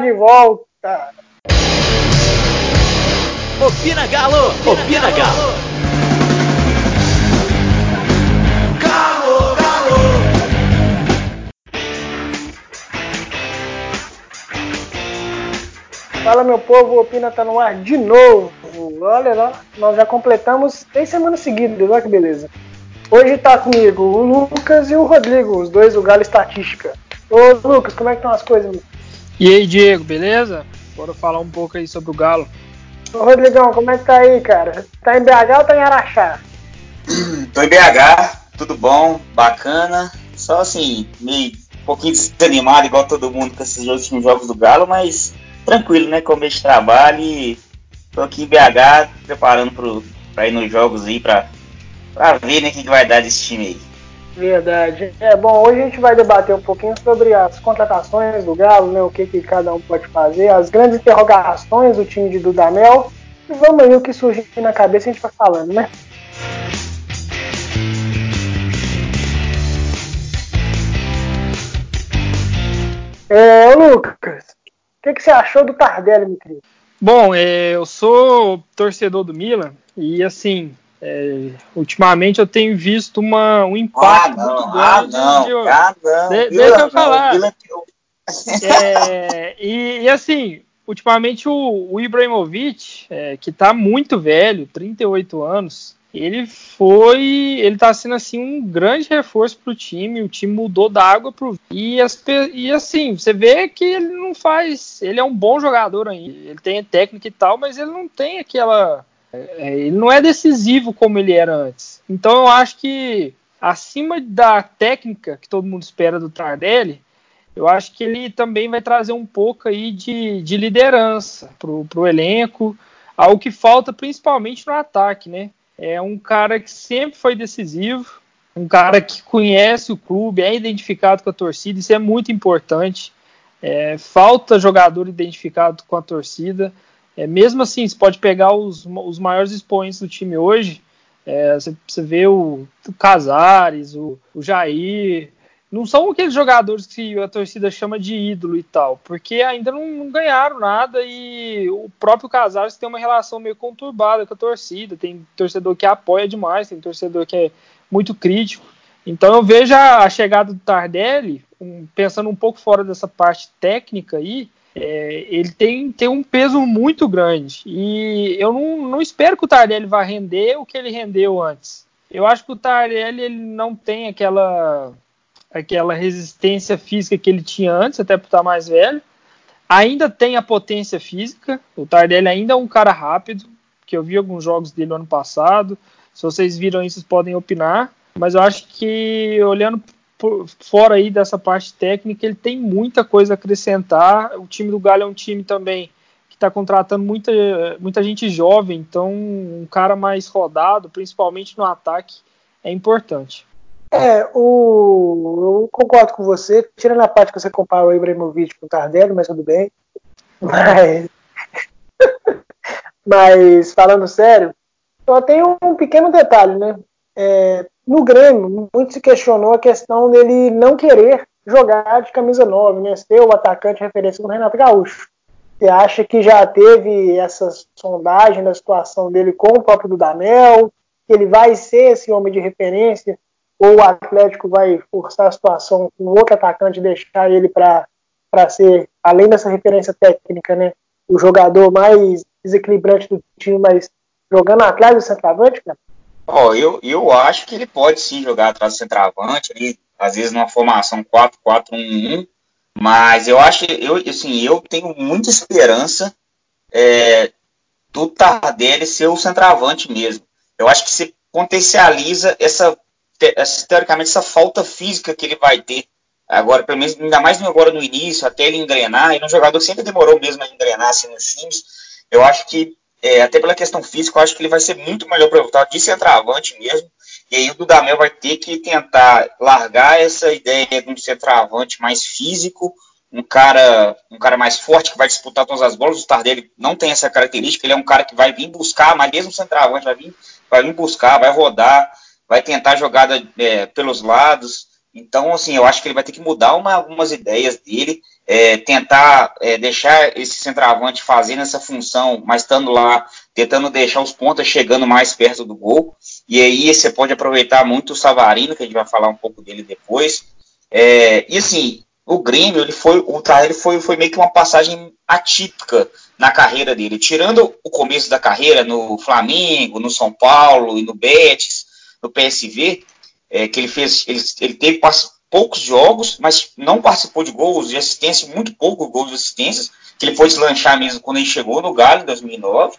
de volta. Opina Galo! Opina Galo! Galo, Galo! Fala meu povo, o Opina tá no ar de novo. Olha lá, nós já completamos três semanas seguidas, olha que beleza. Hoje tá comigo o Lucas e o Rodrigo, os dois do Galo Estatística. Ô Lucas, como é que estão as coisas? E aí, Diego, beleza? Bora falar um pouco aí sobre o Galo. Ô Rodrigão, como é que tá aí, cara? Tá em BH ou tá em Araxá? Tô em BH, tudo bom, bacana. Só assim, meio um pouquinho desanimado, igual todo mundo com esses últimos jogos do Galo, mas tranquilo, né? Com o mês de trabalho e tô aqui em BH preparando pro, pra ir nos jogos aí, pra, pra ver né, o que, que vai dar desse time aí. Verdade. É bom, hoje a gente vai debater um pouquinho sobre as contratações do Galo, né? O que, que cada um pode fazer, as grandes interrogações do time de Dudamel. E vamos aí o que surgir na cabeça a gente vai falando, né? É, Lucas, o que, que você achou do Tardelli, meu querido? Bom, é, eu sou torcedor do Milan e assim, é, ultimamente eu tenho visto uma, um impacto ah, muito ah, grande. não, de, ah, não, de, deixa eu não, falar. É, e, e, assim, ultimamente o, o Ibrahimovic, é, que tá muito velho, 38 anos, ele foi. Ele tá sendo assim um grande reforço pro time. O time mudou da água pro. E, as, e assim, você vê que ele não faz. Ele é um bom jogador ainda. Ele tem técnica e tal, mas ele não tem aquela. É, ele não é decisivo como ele era antes. Então eu acho que acima da técnica que todo mundo espera do Tardelli, eu acho que ele também vai trazer um pouco aí de, de liderança pro, pro elenco, algo que falta principalmente no ataque, né? É um cara que sempre foi decisivo, um cara que conhece o clube, é identificado com a torcida, isso é muito importante. É, falta jogador identificado com a torcida. É, mesmo assim, você pode pegar os, os maiores expoentes do time hoje. é, você, você vê o, o Casares, o, o Jair. Não são aqueles jogadores que a torcida chama de ídolo e tal, porque ainda não, não ganharam nada e o próprio Casares tem uma relação meio conturbada com a torcida. Tem torcedor que apoia demais, tem torcedor que é muito crítico. Então eu vejo a, a chegada do Tardelli, um- pensando um pouco fora dessa parte técnica aí, é, ele tem, tem um peso muito grande. E eu não, não espero que o Tardelli vá render o que ele rendeu antes. Eu acho que o Tardelli ele não tem aquela, aquela resistência física que ele tinha antes, até por estar mais velho. Ainda tem a potência física. O Tardelli ainda é um cara rápido, que eu vi alguns jogos dele no ano passado. Se vocês viram isso, vocês podem opinar. Mas eu acho que olhando por fora aí dessa parte técnica, ele tem muita coisa a acrescentar. O time do Galo é um time também que está contratando muita, muita gente jovem, então um cara mais rodado, principalmente no ataque, é importante. É, o, eu concordo com você, tirando a parte que você compara o Ibrahimovic com o Tardelli, mas tudo bem. Mas, mas falando sério, só tem um pequeno detalhe, né? É, no Grêmio, muito se questionou a questão dele não querer jogar de camisa 9, né? Ser o atacante referência do Renato Gaúcho. Você acha que já teve essa sondagem da situação dele com o próprio Dudamel? Que ele vai ser esse homem de referência? Ou o Atlético vai forçar a situação com outro atacante e deixar ele para ser, além dessa referência técnica, né? O jogador mais desequilibrante do time, mas jogando atrás do centroavante, cara? Ó, eu, eu acho que ele pode sim jogar atrás do centroavante, ali, às vezes numa formação 4-4-1-1, mas eu acho, eu, assim, eu tenho muita esperança é, do Tardelli ser o centroavante mesmo. Eu acho que se potencializa essa, essa, teoricamente, essa falta física que ele vai ter agora, pelo menos, ainda mais agora no início, até ele engrenar, é um jogador sempre demorou mesmo a engrenar assim, nos times, eu acho que é, até pela questão física, eu acho que ele vai ser muito melhor aproveitado de centroavante mesmo. E aí o Dudamel vai ter que tentar largar essa ideia de um centroavante mais físico, um cara, um cara mais forte que vai disputar todas as bolas. O Tardelli não tem essa característica, ele é um cara que vai vir buscar, mas mesmo centroavante vai vir, vai vir buscar, vai rodar, vai tentar jogada é, pelos lados. Então, assim, eu acho que ele vai ter que mudar uma, algumas ideias dele, é, tentar é, deixar esse centroavante fazendo essa função, mas estando lá, tentando deixar os pontas chegando mais perto do gol. E aí você pode aproveitar muito o Savarino, que a gente vai falar um pouco dele depois. É, e assim, o Grêmio, ele foi, o ele foi, foi meio que uma passagem atípica na carreira dele. Tirando o começo da carreira no Flamengo, no São Paulo e no Betis, no PSV, é, que ele fez, ele, ele teve poucos jogos, mas não participou de gols de assistência, muito pouco gols de assistências, que ele foi deslanchar mesmo quando ele chegou no Galo em 2009.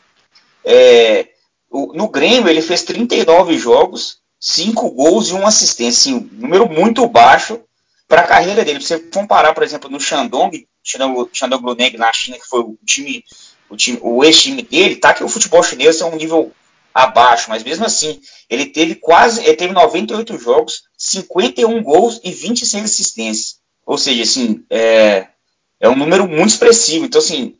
É, no Grêmio ele fez 39 jogos, 5 gols e uma assistência, assim, um número muito baixo para a carreira dele. você comparar, por exemplo, no Shandong, Shandong Luneng na China, que foi o time, o, time, o ex-time dele, tá que o futebol chinês é um nível abaixo, mas mesmo assim, ele teve quase, ele teve 98 jogos, 51 gols e 26 assistências. Ou seja, assim, é, é um número muito expressivo. Então, assim,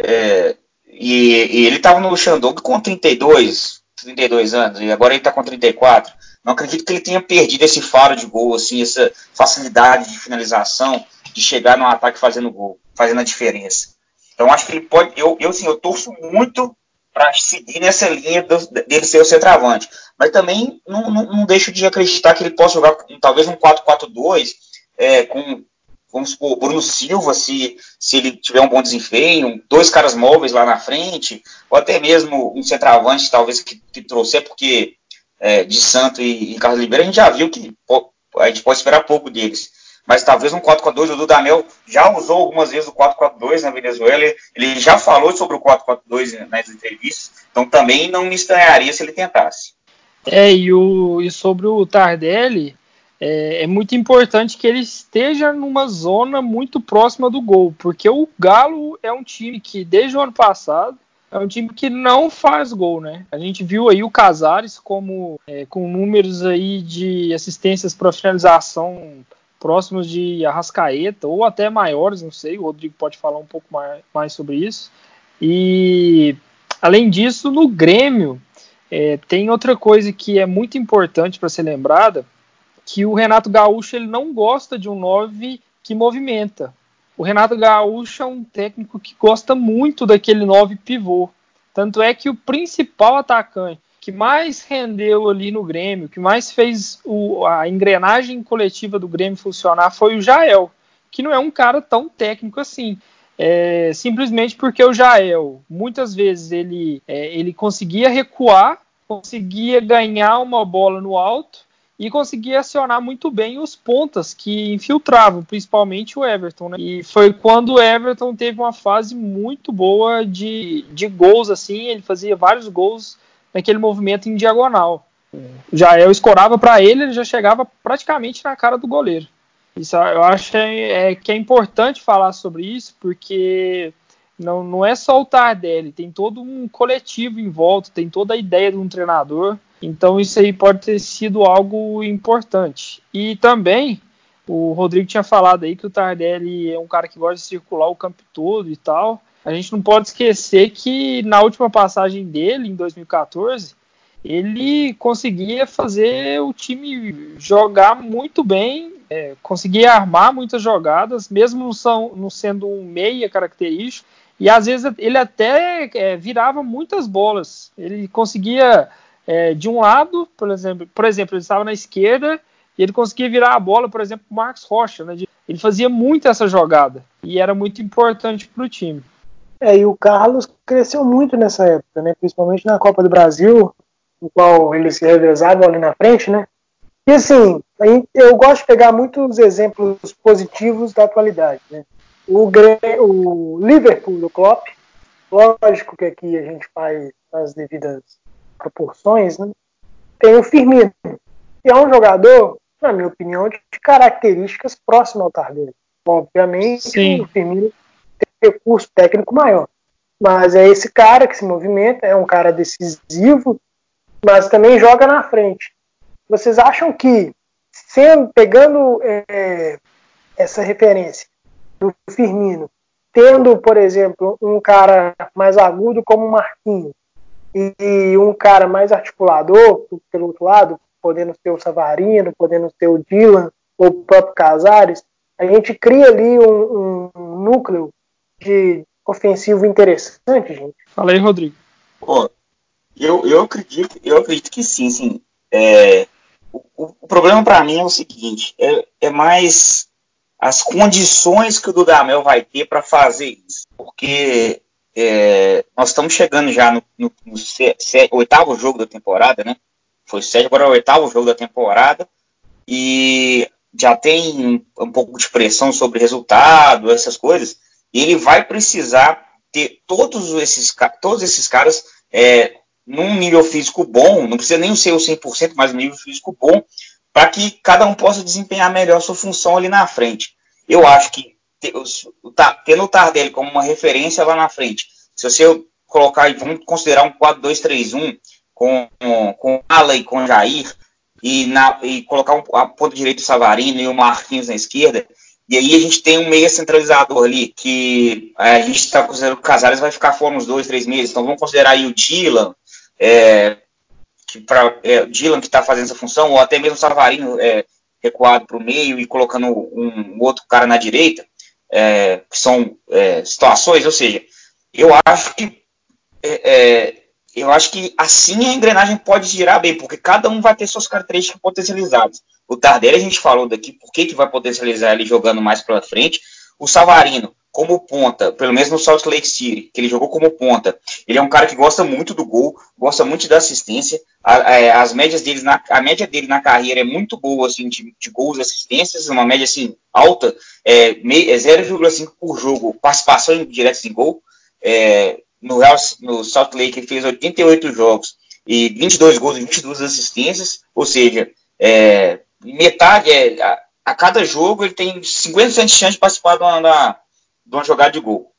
é, e, e, ele estava no Shandong com 32, 32 anos, e agora ele está com 34. Não acredito que ele tenha perdido esse faro de gol, assim, essa facilidade de finalização, de chegar no ataque fazendo gol, fazendo a diferença. Então acho que ele pode. Eu, eu, assim, eu torço muito para seguir nessa linha do, dele ser o centroavante. Mas também não, não, não, deixo de acreditar que ele possa jogar talvez um 4-4-2 é, com, vamos supor, Bruno Silva, se, se ele tiver um bom desempenho, dois caras móveis lá na frente, ou até mesmo um centroavante, talvez, que, que trouxer, porque é, de Santo e, e Carlos Oliveira a gente já viu que a gente pode esperar pouco deles mas talvez um 4-4-2. O Dudamel já usou algumas vezes o 4-4-2 na Venezuela, ele já falou sobre o 4-4-2 nas entrevistas, então também não me estranharia se ele tentasse. É, e, o, e sobre o Tardelli, é, é, muito importante que ele esteja numa zona muito próxima do gol, porque o Galo é um time que, desde o ano passado, é um time que não faz gol, né? A gente viu aí o Casares como é, com números aí de assistências para finalização próximos de Arrascaeta, ou até maiores, não sei, o Rodrigo pode falar um pouco mais, mais sobre isso. E além disso, no Grêmio, é, tem outra coisa que é muito importante para ser lembrada, que o Renato Gaúcho ele não gosta de um 9 que movimenta. O Renato Gaúcho é um técnico que gosta muito daquele 9 pivô. Tanto é que o principal atacante que mais rendeu ali no Grêmio, que mais fez o, a engrenagem coletiva do Grêmio funcionar foi o Jael, que não é um cara tão técnico assim. É, simplesmente porque o Jael, muitas vezes, ele, é, ele conseguia recuar, conseguia ganhar uma bola no alto e conseguia acionar muito bem os pontas que infiltravam, principalmente o Everton. Né? E foi quando o Everton teve uma fase muito boa de, de gols, assim, ele fazia vários gols naquele movimento em diagonal. Já eu escorava para ele, ele já chegava praticamente na cara do goleiro. Isso eu acho que é, é, que é importante falar sobre isso, porque não, não é só o Tardelli, tem todo um coletivo em volta, tem toda a ideia de um treinador. Então isso aí pode ter sido algo importante. E também o Rodrigo tinha falado aí que o Tardelli é um cara que gosta de circular o campo todo e tal a gente não pode esquecer que na última passagem dele, em 2014, ele conseguia fazer o time jogar muito bem, é, conseguia armar muitas jogadas, mesmo não, são, não sendo um meia característico, e às vezes ele até é, virava muitas bolas. Ele conseguia, é, de um lado, por exemplo, por exemplo, ele estava na esquerda e ele conseguia virar a bola, por exemplo, o Marcos Rocha. Né? Ele fazia muito essa jogada e era muito importante para o time. É, e o Carlos cresceu muito nessa época, né? Principalmente na Copa do Brasil, no qual ele se revezava ali na frente, né? E assim, eu gosto de pegar muitos exemplos positivos da atualidade, né? O, o Liverpool do Klopp, lógico que aqui a gente faz as devidas proporções, né? Tem o Firmino, que é um jogador, na minha opinião, de características próximas ao Tardelli. Obviamente, Sim. o Firmino recurso técnico maior. Mas é esse cara que se movimenta, é um cara decisivo, mas também joga na frente. Vocês acham que, sendo, pegando é, essa referência do Firmino, tendo, por exemplo, um cara mais agudo como o Marquinhos e um cara mais articulador, pelo outro lado, podendo ser o Savarino, podendo ser o Dylan, ou o próprio Casares, a gente cria ali um, um núcleo de ofensivo interessante, gente. Fala aí, Rodrigo. Pô, eu, eu, acredito, eu acredito que sim, sim. É, o, o problema para mim é o seguinte, é, é mais as condições que o Dudamel vai ter para fazer isso. Porque é, nós estamos chegando já no, no, no oitavo jogo da temporada, né? Foi sete, agora é o oitavo jogo da temporada. E já tem um, um pouco de pressão sobre resultado, essas coisas. Ele vai precisar ter todos esses, todos esses caras é, num nível físico bom, não precisa nem ser o 100%, mas um nível físico bom, para que cada um possa desempenhar melhor sua função ali na frente. Eu acho que tendo o Tardelli como uma referência lá na frente, se você colocar, vamos considerar um 4-2-3-1 com, com Ala e com Jair, e, na, e colocar um, a ponta direita do Savarino e o Marquinhos na esquerda, e aí a gente tem um meia centralizador ali, que é, a gente está considerando que o Casares vai ficar fora uns dois, três meses, então vamos considerar aí o Dylan, é, que pra, é, Dylan que está fazendo essa função, ou até mesmo o Savarino é, recuado para o meio e colocando um, um, outro cara na direita, é, que são é, situações, ou seja, eu acho que é, eu acho que assim a engrenagem pode girar bem, porque cada um vai ter suas características potencializadas. O Tardelli a gente falou daqui, por que, que vai potencializar ele jogando mais para frente. O Savarino, como ponta, pelo menos no Salt Lake City, que ele jogou como ponta, ele é um cara que gosta muito do gol, gosta muito da assistência. A, a, as médias dele na, a média dele na carreira é muito boa, assim, de, de gols assistências, uma média assim alta, é, é 0,5 por jogo, participação diretas em gol. É, no, Real, no Salt Lake ele fez 88 jogos e 22 gols e 22 assistências, ou seja, é, metade, é, a, a, cada jogo ele tem 50% de chance de participar de uma, de uma jogada de gol.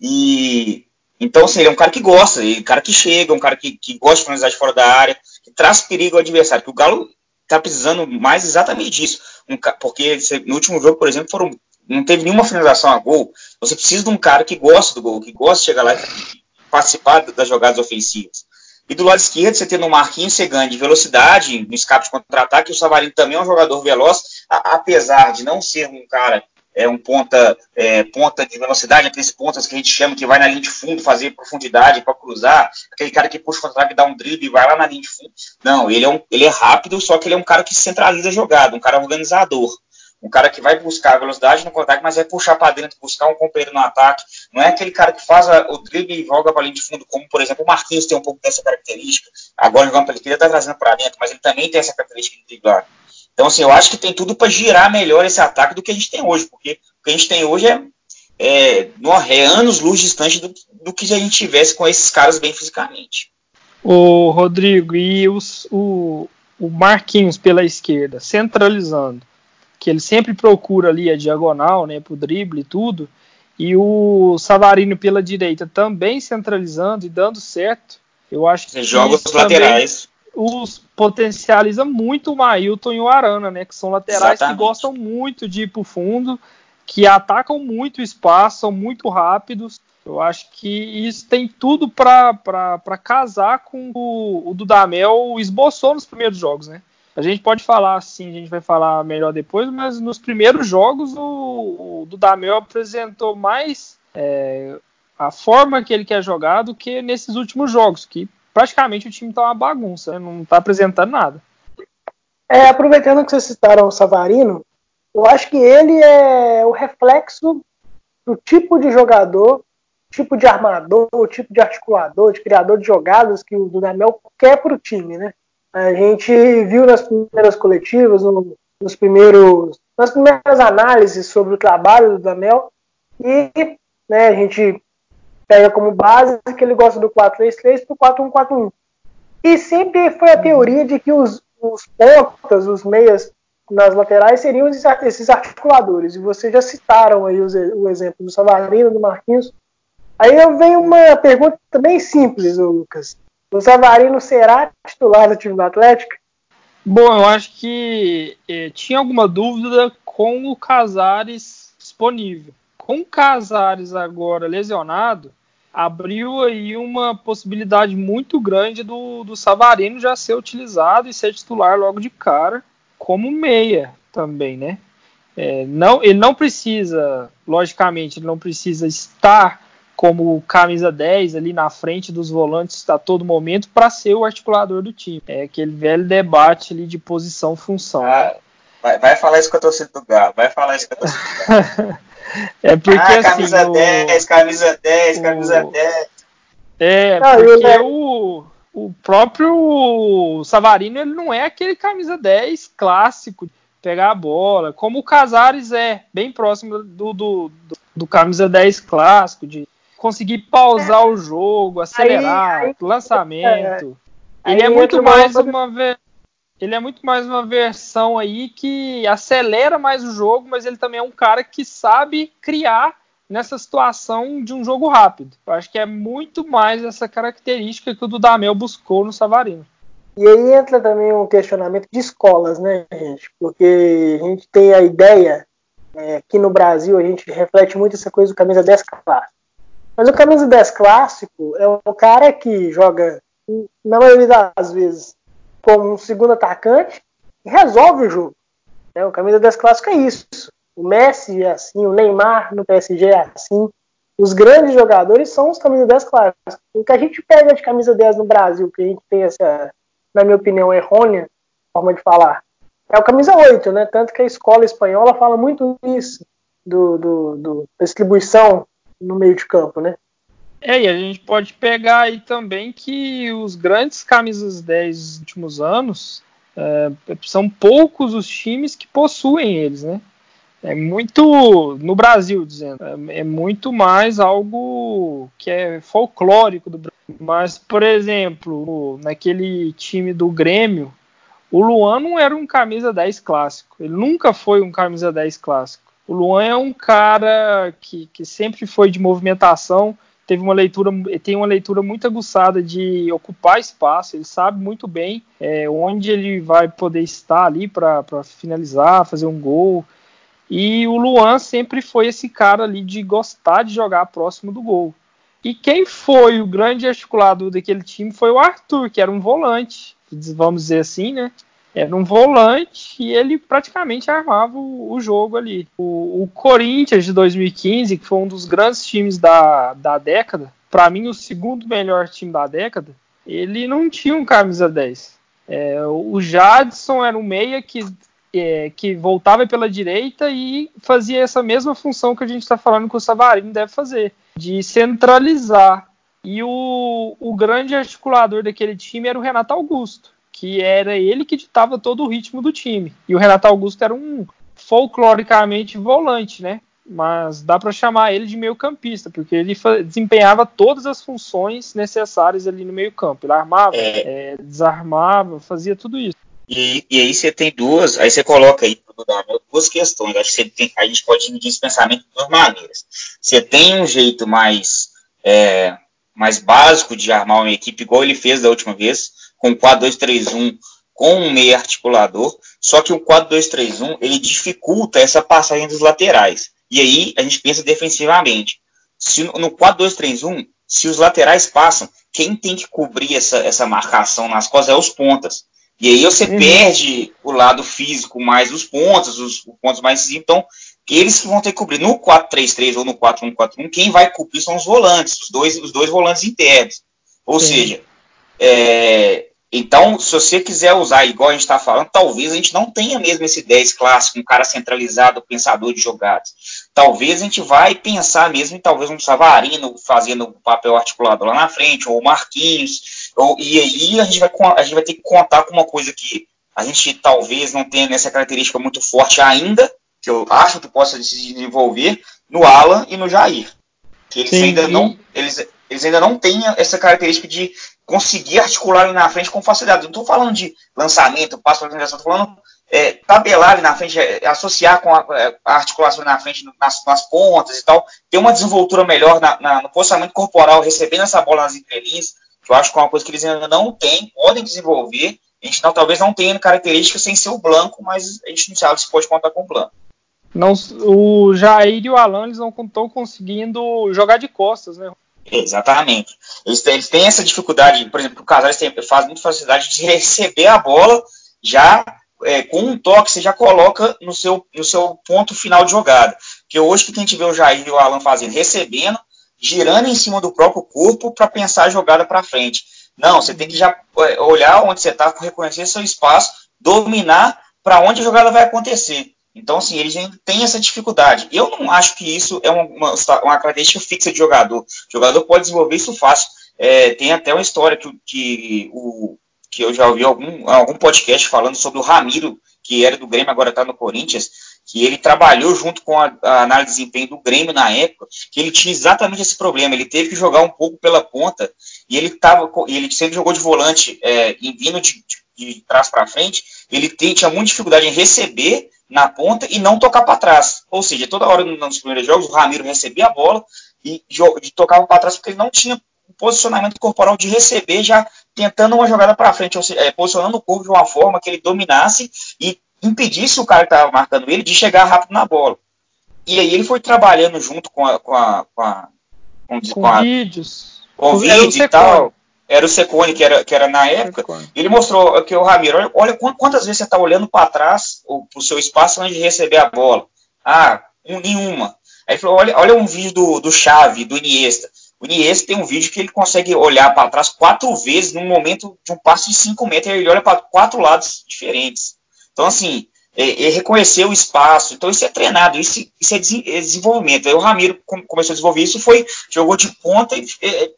E então, assim, ele é um cara que gosta, é um cara que chega, um cara que, que gosta de finalizar de fora da área, que traz perigo ao adversário. Que o Galo está precisando mais exatamente disso. Um, porque no último jogo, por exemplo, foram, não teve nenhuma finalização a gol. Você precisa de um cara que gosta do gol, que gosta de chegar lá e participar das jogadas ofensivas. E do lado esquerdo, você tem o Marquinhos, você ganha de velocidade, no escape de contra-ataque, o Savarino também é um jogador veloz, a, apesar de não ser um cara, é um ponta, é, ponta de velocidade, aqueles pontas que a gente chama que vai na linha de fundo fazer profundidade para cruzar, aquele cara que puxa o contra-ataque, dá um drible e vai lá na linha de fundo. Não, ele é, um, ele é rápido, só que ele é um cara que centraliza a jogada, um cara organizador um cara que vai buscar velocidade no contato, mas é puxar para dentro, buscar um companheiro no ataque. Não é aquele cara que faz a, o drible e joga para linha de fundo, como, por exemplo, o Marquinhos tem um pouco dessa característica. Agora jogando para ele, está trazendo para dentro, mas ele também tem essa característica de driblar. Então, assim, eu acho que tem tudo para girar melhor esse ataque do que a gente tem hoje, porque o que a gente tem hoje é, é, é anos luz distante do, do que a gente tivesse com esses caras bem fisicamente. O Rodrigo, e os, o, o Marquinhos pela esquerda, centralizando que ele sempre procura ali a diagonal, né, pro drible e tudo, e o Savarino pela direita também centralizando e dando certo. Eu acho que joga os laterais. Os potencializa muito o Mailton e o Arana, né, que são laterais Exatamente. que gostam muito de ir pro fundo, que atacam muito o espaço, são muito rápidos. Eu acho que isso tem tudo para casar com o, o Dudamel esboçou nos primeiros jogos, né? A gente pode falar assim, a gente vai falar melhor depois, mas nos primeiros jogos o, o Dudamel apresentou mais é, a forma que ele quer jogar do que nesses últimos jogos, que praticamente o time está uma bagunça, né? não está apresentando nada. É, aproveitando que vocês citaram o Savarino, eu acho que ele é o reflexo do tipo de jogador, tipo de armador, tipo de articulador, de criador de jogadas que o Dudamel quer para o time, né? A gente viu nas primeiras coletivas, no, nos primeiros, nas primeiras análises sobre o trabalho do Damel e né, a gente pega como base que ele gosta do 4-3-3 para o 4-1-4-1. E sempre foi a teoria de que os, os pontas, os meias nas laterais seriam esses articuladores. E vocês já citaram aí os, o exemplo do Savarino, do Marquinhos. Aí eu venho uma pergunta bem simples, Lucas. O Savarino será titular do time do Atlético? Bom, eu acho que eh, tinha alguma dúvida com o Casares disponível. Com o Casares agora lesionado, abriu aí uma possibilidade muito grande do, do Savarino já ser utilizado e ser titular logo de cara como meia. também, né? É, não, ele não precisa, logicamente, ele não precisa estar como camisa 10 ali na frente dos volantes a todo momento para ser o articulador do time. É aquele velho debate ali de posição-função. Ah, vai, vai, falar isso com a torcida do Galo, vai falar isso com a torcida do Galo. é porque ah, assim. Camisa o, 10, camisa 10, o, camisa 10. É, porque o, o próprio Savarino ele não é aquele camisa 10 clássico pegar a bola, como o Casares é, bem próximo do, do, do, do camisa 10 clássico, de conseguir pausar o jogo, acelerar, aí, aí, lançamento. É, ele é muito mais uma ele é muito mais uma versão aí que acelera mais o jogo, mas ele também é um cara que sabe criar nessa situação de um jogo rápido. Eu acho que é muito mais essa característica que o Dudamel buscou no Savarino. E aí entra também um questionamento de escolas, né, gente? Porque a gente tem a ideia, é, aqui no Brasil, a gente reflete muito essa coisa do camisa 10 clássico. Mas o camisa 10 clássico é um cara que joga, na maioria das vezes, como um segundo atacante e resolve o jogo. É, o camisa 10 clássico é isso. O Messi é assim, o Neymar no PSG é assim. Os grandes jogadores são os camisa 10 clássicos. O que a gente pega de camisa 10 no Brasil, que a gente tem essa, na minha opinião, errônea forma de falar, é o camisa 8, né? Tanto que a escola espanhola fala muito isso, do, do, do da distribuição no meio de campo, né? É, e a gente pode pegar aí também que os grandes camisas 10 dos últimos anos é, são poucos os times que possuem eles, né? É muito, no Brasil, dizendo, é, é muito mais algo que é folclórico do Brasil. Mas, por exemplo, naquele time do Grêmio, o Luan não era um camisa 10 clássico. Ele nunca foi um camisa 10 clássico. O Luan é um cara que, que sempre foi de movimentação, teve uma leitura, tem uma leitura muito aguçada de ocupar espaço, ele sabe muito bem é, onde ele vai poder estar ali para finalizar, fazer um gol. E o Luan sempre foi esse cara ali de gostar de jogar próximo do gol. E quem foi o grande articulador daquele time foi o Arthur, que era um volante, vamos dizer assim, né? Era um volante e ele praticamente armava o, o jogo ali. O, o, Corinthians de 2015, que foi um dos grandes times da, da década, para mim o segundo melhor time da década, ele não tinha um camisa 10. É, o Jadson era um meia que, é, que voltava pela direita e fazia essa mesma função que a gente está falando que o Savarino deve fazer, de centralizar. E o, o grande articulador daquele time era o Renato Augusto que era ele que ditava todo o ritmo do time. E o Renato Augusto era um folcloricamente volante, né? Mas dá para chamar ele de meio-campista, porque ele desempenhava todas as funções necessárias ali no meio-campo. Ele armava, é... É, desarmava, fazia tudo isso. E, e, aí você tem duas, aí você coloca aí duas questões. Acho que tem, a gente pode dividir esse pensamento de duas maneiras. Você tem um jeito mais é, mais básico de armar uma equipe, igual ele fez da última vez, com 4-2-3-1 com um meio articulador, só que o 4-2-3-1 ele dificulta essa passagem dos laterais. E aí a gente pensa defensivamente. Se no 4-2-3-1, se os laterais passam, quem tem que cobrir essa, essa marcação nas costas é os pontas. E aí você uhum. perde o lado físico mais os pontos, os, os pontos mais então eles que vão ter que cobrir. No 4-3-3 ou no 4-1-4-1, quem vai cobrir são os volantes, os dois, os dois volantes internos. Ou Sim. seja, é, então, se você quiser usar igual a gente está falando, talvez a gente não tenha mesmo esse 10 clássico, um cara centralizado, pensador de jogadas. Talvez a gente vai pensar mesmo em talvez um Savarino fazendo o papel articulado lá na frente, ou o Marquinhos, ou, e aí a gente, vai, a gente vai ter que contar com uma coisa que a gente talvez não tenha essa característica muito forte ainda, que eu acho que possa se desenvolver, no Alan e no Jair. Que eles Sim, ainda não. Eles, eles ainda não têm essa característica de conseguir articular ali na frente com facilidade. Não estou falando de lançamento, passo para organização, estou falando é, tabelar ali na frente, é, associar com a, é, a, articulação na frente, nas, nas, pontas e tal, ter uma desenvoltura melhor na, na, no posicionamento corporal, recebendo essa bola nas entrelinhas, que eu acho que é uma coisa que eles ainda não têm, podem desenvolver. A gente não, talvez não tenha características sem ser o Blanco, mas a gente não sabe se pode contar com o Blanco. Não, o Jair e o Alan eles não estão conseguindo jogar de costas, né? Exatamente. Eles, eles têm essa dificuldade, por exemplo, o Casares faz muita facilidade de receber a bola já é, com um toque, você já coloca no seu, no seu ponto final de jogada. Porque hoje que a gente vê o Jair e o Alan fazendo, recebendo, girando em cima do próprio corpo para pensar a jogada para frente. Não, você tem que já é, olhar onde você está, reconhecer seu espaço, dominar para onde a jogada vai acontecer. Então, assim, eles ainda têm essa dificuldade. Eu não acho que isso é uma, uma, característica fixa de jogador. O jogador pode desenvolver isso fácil. É, tem até uma história que, que, o, que eu já ouvi algum, algum podcast falando sobre o Ramiro, que era do Grêmio, agora está no Corinthians, que ele trabalhou junto com a, a, análise de desempenho do Grêmio na época, que ele tinha exatamente esse problema. Ele teve que jogar um pouco pela ponta e ele tava, ele sempre jogou de volante, é, vindo de, de, de trás para frente. Ele tem, tinha muita dificuldade em receber na ponta e não tocar para trás. Ou seja, toda hora nos primeiros jogos o Ramiro recebia a bola e, tocava para trás porque ele não tinha o posicionamento corporal de receber já tentando uma jogada para frente, ou seja, é, posicionando o corpo de uma forma que ele dominasse e impedisse o cara que estava marcando ele de chegar rápido na bola. E aí ele foi trabalhando junto com a, com a, com, a, com, com a, vídeos, com vídeos e tal era o Secone, que era, que era na época, ele mostrou que o Ramiro, olha, olha quantas vezes você está olhando para trás, para o seu espaço antes de receber a bola. Ah, um, nenhuma. Aí falou, olha, olha um vídeo do, do Chave, do Iniesta. O Iniesta tem um vídeo que ele consegue olhar para trás quatro vezes num momento de um passo de cinco metros, ele olha para quatro lados diferentes. Então, assim, é, é reconhecer o espaço. Então, isso é treinado, isso, isso é, é desenvolvimento. Aí o Ramiro começou a desenvolver isso, foi, jogou de ponta e é,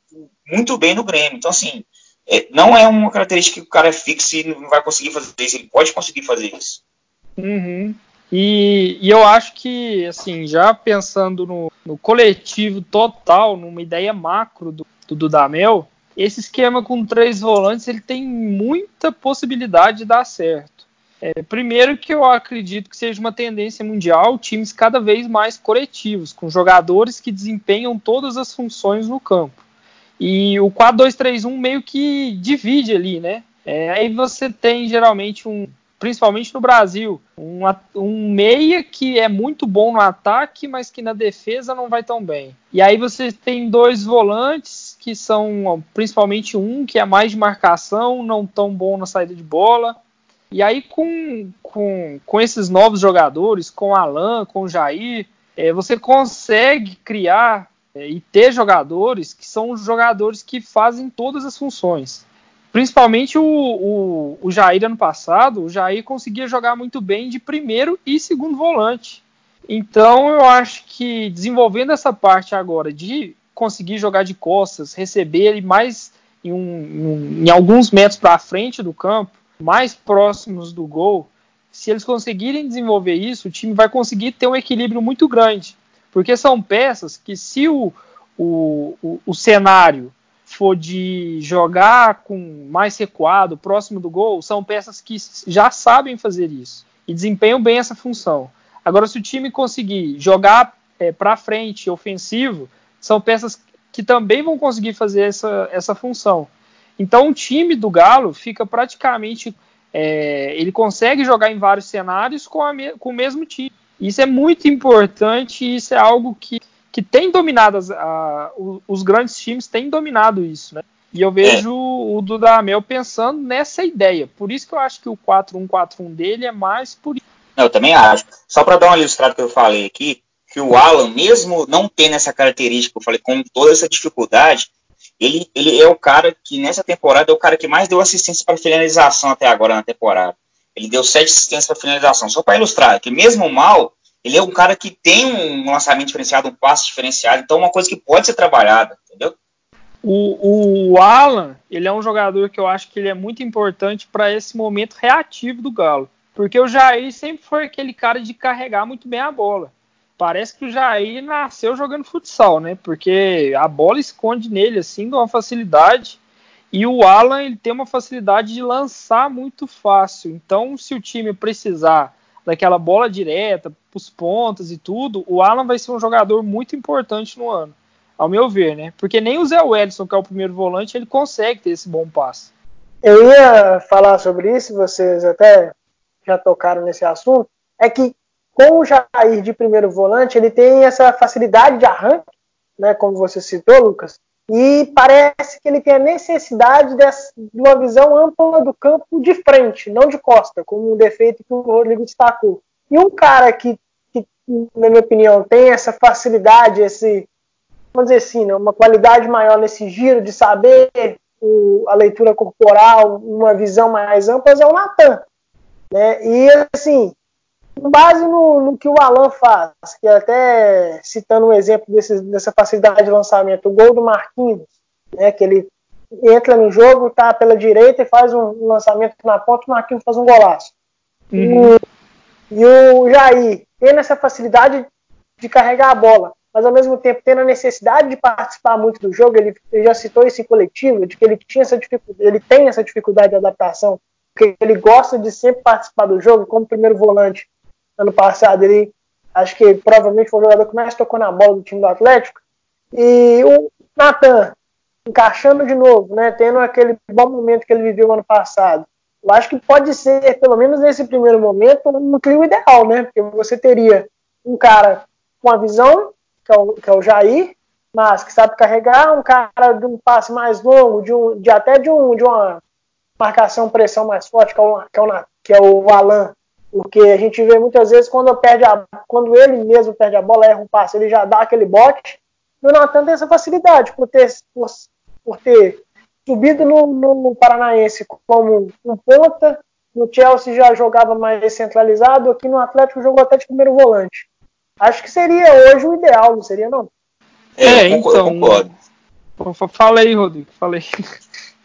muito bem no Grêmio. Então, assim, é, não é uma característica que o cara é fixo e não vai conseguir fazer isso. Ele pode conseguir fazer isso. Uhum. E, e, eu acho que, assim, já pensando no, no, coletivo total, numa ideia macro do, do Dudamel, esse esquema com três volantes ele tem muita possibilidade de dar certo. É, primeiro que eu acredito que seja uma tendência mundial times cada vez mais coletivos, com jogadores que desempenham todas as funções no campo. E o 4-2-3-1 meio que divide ali, né? É, aí você tem geralmente um, principalmente no Brasil, um, um meia que é muito bom no ataque, mas que na defesa não vai tão bem. E aí você tem dois volantes que são principalmente um que é mais de marcação, não tão bom na saída de bola. E aí com, com, com esses novos jogadores, com Alan, com Jair, é, você consegue criar é, e ter jogadores que são jogadores que fazem todas as funções. Principalmente o, o, o Jair ano passado, o Jair conseguia jogar muito bem de primeiro e segundo volante. Então eu acho que desenvolvendo essa parte agora de conseguir jogar de costas, receber ele mais em, um, em alguns metros para frente do campo, mais próximos do gol, se eles conseguirem desenvolver isso, o time vai conseguir ter um equilíbrio muito grande. Porque são peças que, se o, o, o, o cenário for de jogar com mais recuado, próximo do gol, são peças que já sabem fazer isso e desempenham bem essa função. Agora, se o time conseguir jogar é, para frente, ofensivo, são peças que também vão conseguir fazer essa, essa função. Então, o time do Galo fica praticamente. É, ele consegue jogar em vários cenários com, a, com o mesmo time. Isso é muito importante e isso é algo que, que tem dominado, as, a, os grandes times têm dominado isso, né? E eu vejo o Dudamel pensando nessa ideia. Por isso que eu acho que o 4-1-4-1 dele é mais por isso. Eu também acho. Só para dar uma ilustrada que eu falei aqui, que o Alan, mesmo não tendo essa característica, eu falei, com toda essa dificuldade, ele, ele é o cara que nessa temporada é o cara que mais deu assistência para finalização até agora na temporada. Ele deu sete assistências para finalização. Só para ilustrar, que mesmo mal, ele é um cara que tem um lançamento diferenciado, um passe diferenciado, então é uma coisa que pode ser trabalhada, entendeu? O, o Alan, ele é um jogador que eu acho que ele é muito importante para esse momento reativo do Galo. Porque o Jair sempre foi aquele cara de carregar muito bem a bola. Parece que o Jair nasceu jogando futsal, né? Porque a bola esconde nele assim de uma facilidade e o Alan ele tem uma facilidade de lançar muito fácil. Então, se o time precisar daquela bola direta, os pontos e tudo, o Alan vai ser um jogador muito importante no ano, ao meu ver, né? Porque nem o Zé Wellison, que é o primeiro volante, ele consegue ter esse bom passe. Eu ia falar sobre isso, vocês até já tocaram nesse assunto, é que com o Jair de primeiro volante, ele tem essa facilidade de arranque, né, como você citou, Lucas, E parece que ele tem a necessidade dessa, de uma visão ampla do campo de frente, não de costa, como um defeito que o Rodrigo destacou. E um cara que, que na minha opinião, tem essa facilidade, esse, vamos dizer assim, né, uma qualidade maior nesse giro de saber o, a leitura corporal, uma visão mais ampla, é o Natan. Né? E assim, com base no, no, que o Alan faz, que é até citando um exemplo desse, dessa facilidade de lançamento, o gol do Marquinhos, né, que ele entra no jogo, tá pela direita e faz um lançamento na ponta, o Marquinhos faz um golaço. Uhum. E, e o Jair tendo essa facilidade de carregar a bola, mas ao mesmo tempo tendo a necessidade de participar muito do jogo, ele, ele já citou esse coletivo, de que ele tinha essa dificuldade, ele tem essa dificuldade de adaptação, porque ele gosta de sempre participar do jogo como primeiro volante ano passado. Ele acho que provavelmente foi o jogador que mais tocou na bola do time do Atlético. E o Natan, encaixando de novo, né, tendo aquele bom momento que ele viveu ano passado. Eu acho que pode ser, pelo menos nesse primeiro momento, um trio ideal, né? Porque você teria um cara com a visão, que é o, que é o Jair, mas que sabe carregar, um cara de um passe mais longo, de, um, de até de, um, de uma marcação, pressão mais forte, que é o, que é o, que é o Alan, porque a gente vê muitas vezes quando, perde a, quando ele mesmo perde a bola, erra um passe, ele já dá aquele bote. E o Natan tem essa facilidade por ter, por, por ter subido no, no, Paranaense como um ponta, no Chelsea já jogava mais centralizado, aqui no Atlético jogou até de primeiro volante. Acho que seria hoje o ideal, não seria não? É, é então. Eu concordo. Fala aí, Rodrigo, falei.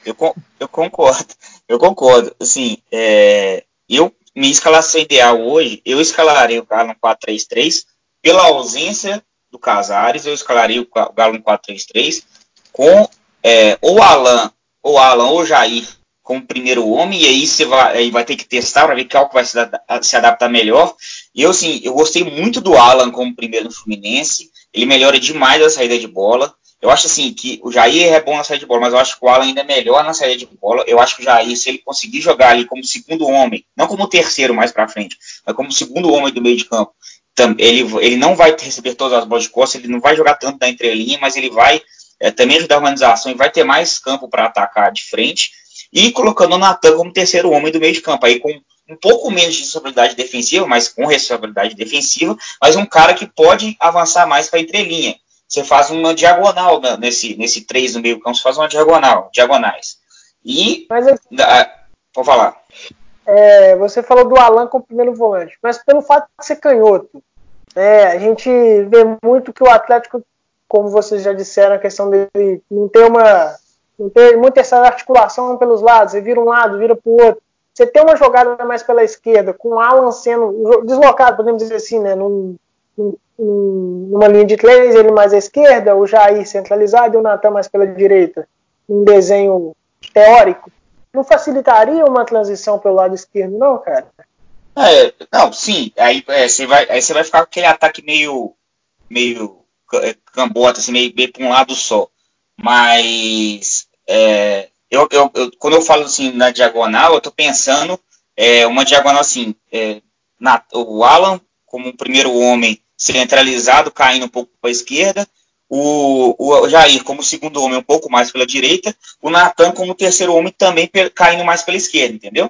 Eu, eu concordo, eu concordo. Assim, é, eu minha escalação ideal hoje, eu escalaria o Galo no 4-3-3, pela ausência do Casares, eu escalaria o Galo no 4-3-3, com é, ou Alan, ou Alan, ou Jair como primeiro homem, e aí você vai, aí vai ter que testar para ver qual que vai se, se adaptar melhor. E eu, assim, eu gostei muito do Alan como primeiro no Fluminense, ele melhora demais a saída de bola. Eu acho assim que o Jair é bom na saída de bola, mas eu acho que o Alan ainda é melhor na saída de bola. Eu acho que o Jair, se ele conseguir jogar ali como segundo homem, não como terceiro mais para frente, mas como segundo homem do meio de campo, ele, ele não vai receber todas as bolas de costas, ele não vai jogar tanto na entrelinha, mas ele vai é, também ajudar a organização e vai ter mais campo para atacar de frente. E colocando o Natan como terceiro homem do meio de campo, aí com um pouco menos de responsabilidade defensiva, mas com responsabilidade defensiva, mas um cara que pode avançar mais para a entrelinha você faz uma diagonal nesse, nesse 3 no meio campo, você faz uma diagonal, diagonais. E. Mas, vou falar. É, você falou do Alan como primeiro volante, mas pelo fato de ser canhoto, é, a gente vê muito que o Atlético, como vocês já disseram, a questão dele não ter uma. não ter muita essa articulação pelos lados, você vira um lado, vira para o outro. Você tem uma jogada mais pela esquerda, com o Alan sendo deslocado, podemos dizer assim, né? Num numa linha de três, ele mais à esquerda, o Jair centralizado e o Natan mais pela direita, um desenho teórico, não facilitaria uma transição pelo lado esquerdo, não, cara? É, não, sim. Aí é, você vai, aí vai ficar com aquele ataque meio, meio é, cambota, assim, meio, meio para um lado só. Mas é, eu, eu, eu, quando eu falo assim na diagonal, eu estou pensando é, uma diagonal assim, é, na, o Alan como o primeiro homem centralizado, caindo um pouco para a esquerda, o, o Jair como segundo homem um pouco mais pela direita, o Natan como terceiro homem também caindo mais pela esquerda, entendeu?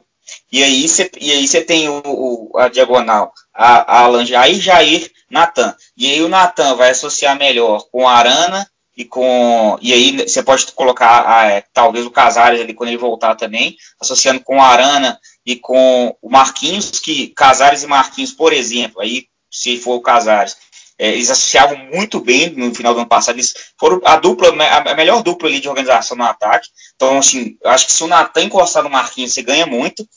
E aí você tem o, o, a diagonal, a, a Alan Jair, Jair, Natan. E aí o Natan vai associar melhor com a Arana e com e aí você pode colocar a, é, talvez o Casares ali quando ele voltar também, associando com a Arana e com o Marquinhos, que Casares e Marquinhos, por exemplo, aí se for o Casares. É, eles associavam muito bem no final do ano passado. Eles foram a dupla, a melhor dupla ali de organização no ataque. Então, assim, acho que se o Natan encostar no Marquinhos, você ganha muito.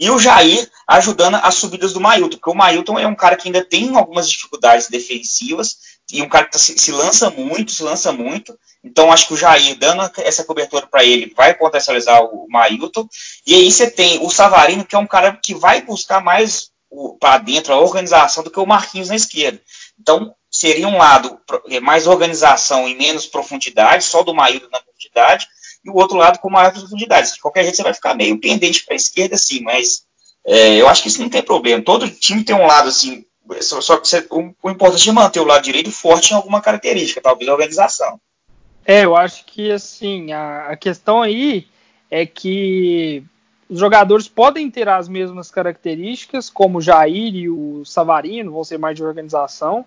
E o Jair ajudando as subidas do Mailton, porque o Mailton é um cara que ainda tem algumas dificuldades defensivas, e um cara que tá, se, se, lança muito, se lança muito. Então, acho que o Jair, dando essa cobertura para ele, vai potencializar o Mailton. E aí você tem o Savarino, que é um cara que vai buscar mais para dentro, a organização, do que o Marquinhos na esquerda. Então, seria um lado é, mais organização e menos profundidade, só do Maíldo na profundidade, e o outro lado com maior profundidade. De qualquer jeito, você vai ficar meio pendente para a esquerda, assim, mas é, eu acho que isso não tem problema. Todo time tem um lado, assim, só, só que você, o, o, importante é manter o lado direito forte em alguma característica, talvez a organização. É, eu acho que assim, a, a questão aí é que os jogadores podem ter as mesmas características, como o Jair e o Savarino, vão ser mais de organização,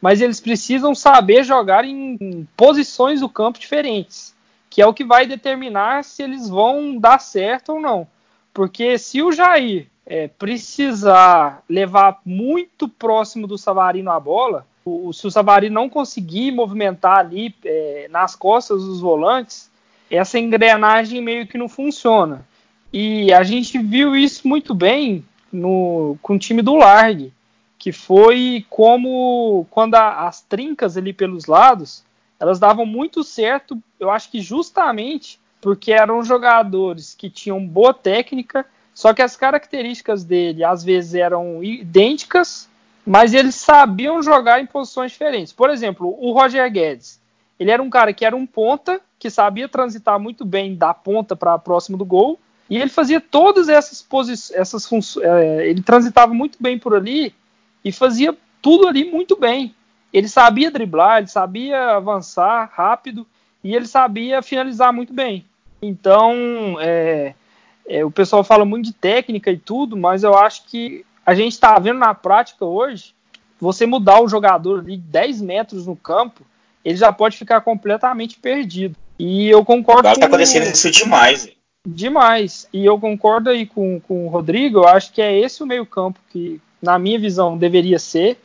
mas eles precisam saber jogar em posições do campo diferentes, que é o que vai determinar se eles vão dar certo ou não. Porque se o Jair é, precisar levar muito próximo do Savarino a bola, o, se o Savarino não conseguir movimentar ali é, nas costas dos volantes, essa engrenagem meio que não funciona. E a gente viu isso muito bem no, com o time do Largue, que foi como quando a, as trincas ali pelos lados, elas davam muito certo, eu acho que justamente porque eram jogadores que tinham boa técnica, só que as características dele às vezes eram idênticas, mas eles sabiam jogar em posições diferentes. Por exemplo, o Roger Guedes, ele era um cara que era um ponta, que sabia transitar muito bem da ponta para próximo do gol, e ele fazia todas essas posições, essas funções, é, ele transitava muito bem por ali e fazia tudo ali muito bem. Ele sabia driblar, ele sabia avançar rápido e ele sabia finalizar muito bem. Então, é, é, o pessoal fala muito de técnica e tudo, mas eu acho que a gente está vendo na prática hoje, você mudar o jogador ali 10 metros no campo, ele já pode ficar completamente perdido. E eu concordo Agora tá acontecendo isso demais. Demais. E eu concordo aí com, com o Rodrigo, eu acho que é esse o meio-campo que, na minha visão, deveria ser.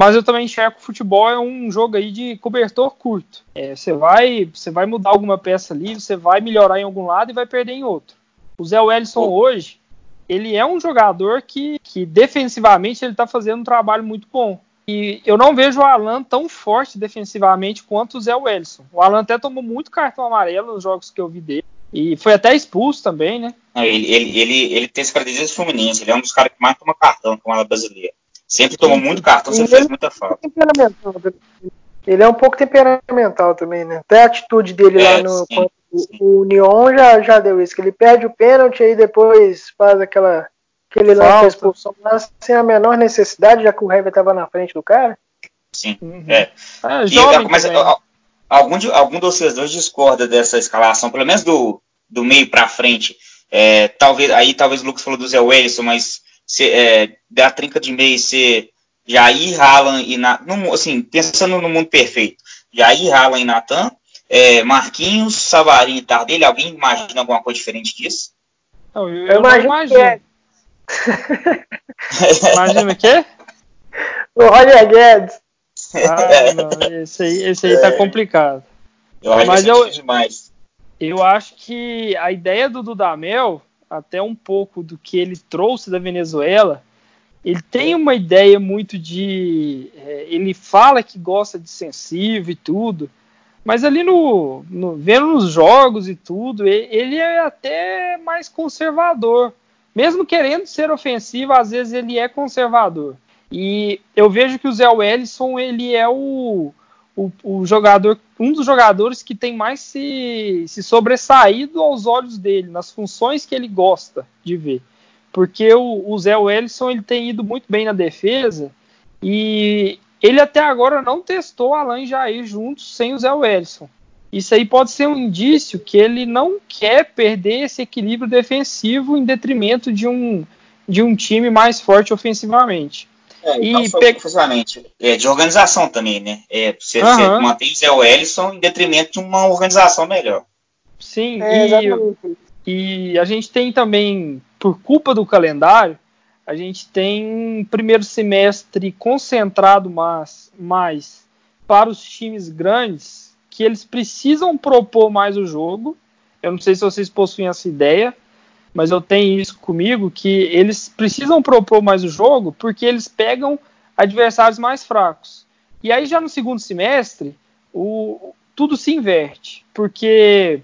Mas eu também enxergo que o futebol é um jogo aí de cobertor curto. É, você vai, você vai mudar alguma peça ali, você vai melhorar em algum lado e vai perder em outro. O Zé Wellison hoje, ele é um jogador que, que defensivamente ele está fazendo um trabalho muito bom. E eu não vejo o Alan tão forte defensivamente quanto o Zé Wellison. O Alan até tomou muito cartão amarelo nos jogos que eu vi dele. E foi até expulso também, né? Ele, ele, ele, ele tem esse características Fluminense, ele é um dos caras que mais toma cartão com a brasileira. Sempre tomou muito cartão, sempre fez muita falta. Ele é um pouco temperamental também, né? Até a atitude dele é, lá no. Sim, sim. O Neon já, já deu isso, que ele perde o pênalti e depois faz aquela. aquele lance da expulsão lá sem a menor necessidade, já que o Hever estava na frente do cara. Sim. Uhum. É. Ah, e, mas, algum de, algum de vocês dois discorda dessa escalação, pelo menos do, do meio para frente. É, talvez aí talvez o Lucas falou do Zé Wellison, mas se, é, da trinca de meio ser Jair, Haaland e Natan, assim, pensando no mundo perfeito, Jair, Haaland e Natan, é, Marquinhos, Savarinho e Tardelli, alguém imagina alguma coisa diferente disso? Não, eu, eu, eu imagino. imagino. É. imagina o quê? O Roger Guedes. Ah, não, esse aí, esse aí tá é. complicado. Eu acho Mas eu, demais. Eu acho que a ideia do Dudamel, até um pouco do que ele trouxe da Venezuela, ele tem uma ideia muito de. É, ele fala que gosta de sensível e tudo, mas ali no, no, vendo nos jogos e tudo, ele é até mais conservador. Mesmo querendo ser ofensivo, às vezes ele é conservador. E eu vejo que o Zé Wellison ele é o, o, o, jogador, um dos jogadores que tem mais se, se sobressaído aos olhos dele, nas funções que ele gosta de ver. Porque o, o Zé Wellison ele tem ido muito bem na defesa e ele até agora não testou Alan e Jair juntos sem o Zé Wellison. Isso aí pode ser um indício que ele não quer perder esse equilíbrio defensivo em detrimento de um, de um time mais forte ofensivamente. É, e não só pe... é, de organização também, né? É, você, uhum. você mantém o Zé Wellison em detrimento de uma organização melhor. Sim, é, e, e a gente tem também, por culpa do calendário, a gente tem um primeiro semestre concentrado mais, mais para os times grandes, que eles precisam propor mais o jogo. Eu não sei se vocês possuem essa ideia, mas eu tenho isso comigo que eles precisam propor mais o jogo porque eles pegam adversários mais fracos. E aí já no segundo semestre o, tudo se inverte, porque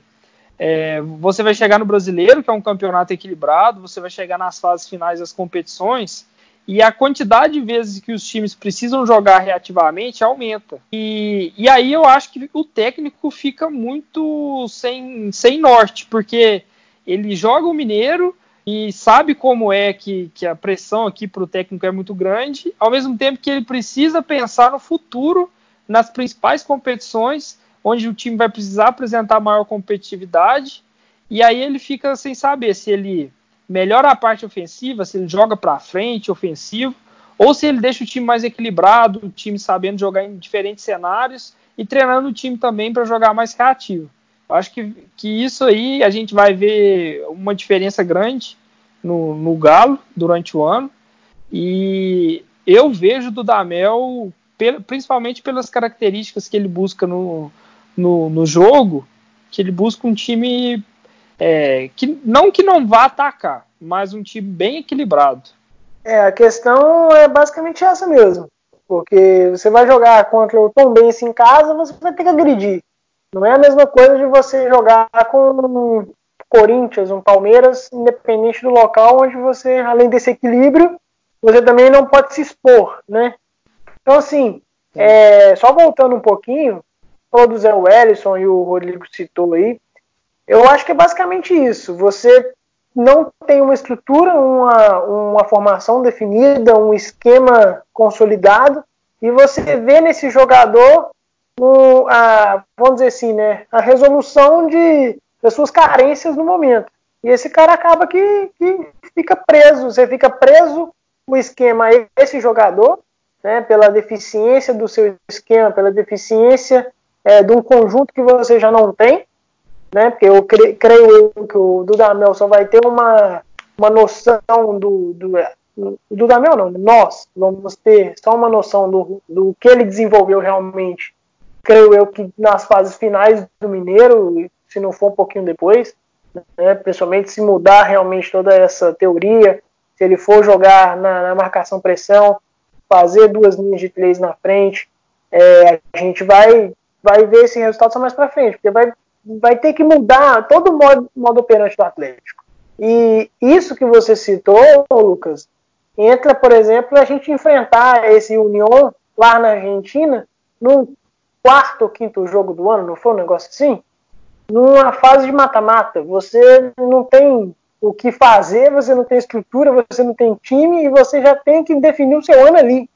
é, você vai chegar no brasileiro, que é um campeonato equilibrado, você vai chegar nas fases finais das competições e a quantidade de vezes que os times precisam jogar reativamente aumenta. E, e aí eu acho que o técnico fica muito sem, sem norte, porque ele joga o Mineiro e sabe como é que, que a pressão aqui para o técnico é muito grande, ao mesmo tempo que ele precisa pensar no futuro, nas principais competições, onde o time vai precisar apresentar maior competitividade, e aí ele fica sem saber se ele melhora a parte ofensiva, se ele joga para frente, ofensivo, ou se ele deixa o time mais equilibrado, o time sabendo jogar em diferentes cenários e treinando o time também para jogar mais reativo. Acho que, que isso aí a gente vai ver uma diferença grande no, no Galo durante o ano. E eu vejo do Damel, principalmente pelas características que ele busca no, no, no jogo, que ele busca um time é, que não que não vá atacar, mas um time bem equilibrado. É, a questão é basicamente essa mesmo. Porque você vai jogar contra o Tom Benz em casa, você vai ter que agredir. Não é a mesma coisa de você jogar com um Corinthians, um Palmeiras, independente do local, onde você, além desse equilíbrio, você também não pode se expor, né? Então, assim, é, só voltando um pouquinho, falou do Zé Wellison e o Rodrigo citou aí, eu acho que é basicamente isso. Você não tem uma estrutura, uma, uma formação definida, um esquema consolidado, e você vê nesse jogador a, vamos dizer assim, né, a resolução de, das suas carências no momento. E esse cara acaba que, que fica preso, você fica preso no esquema esse jogador, né, pela deficiência do seu esquema, pela deficiência é, de um conjunto que você já não tem, né? Porque eu cre, creio que o Dudamel só vai ter uma, uma noção do, do, do Dudamel não, nós vamos ter só uma noção do, do que ele desenvolveu realmente. Creio eu que nas fases finais do Mineiro, se não for um pouquinho depois, né? principalmente se mudar realmente toda essa teoria, se ele for jogar na, na marcação pressão, fazer duas linhas de três na frente, é, a gente vai vai ver esse resultado só mais para frente, porque vai vai ter que mudar todo o modo, modo operante do Atlético. E isso que você citou, Lucas, entra, por exemplo, a gente enfrentar esse União lá na Argentina no quarto ou quinto jogo do ano, não foi um negócio assim? Numa fase de mata-mata, você não tem o que fazer, você não tem estrutura, você não tem time e você já tem que definir o seu ano ali.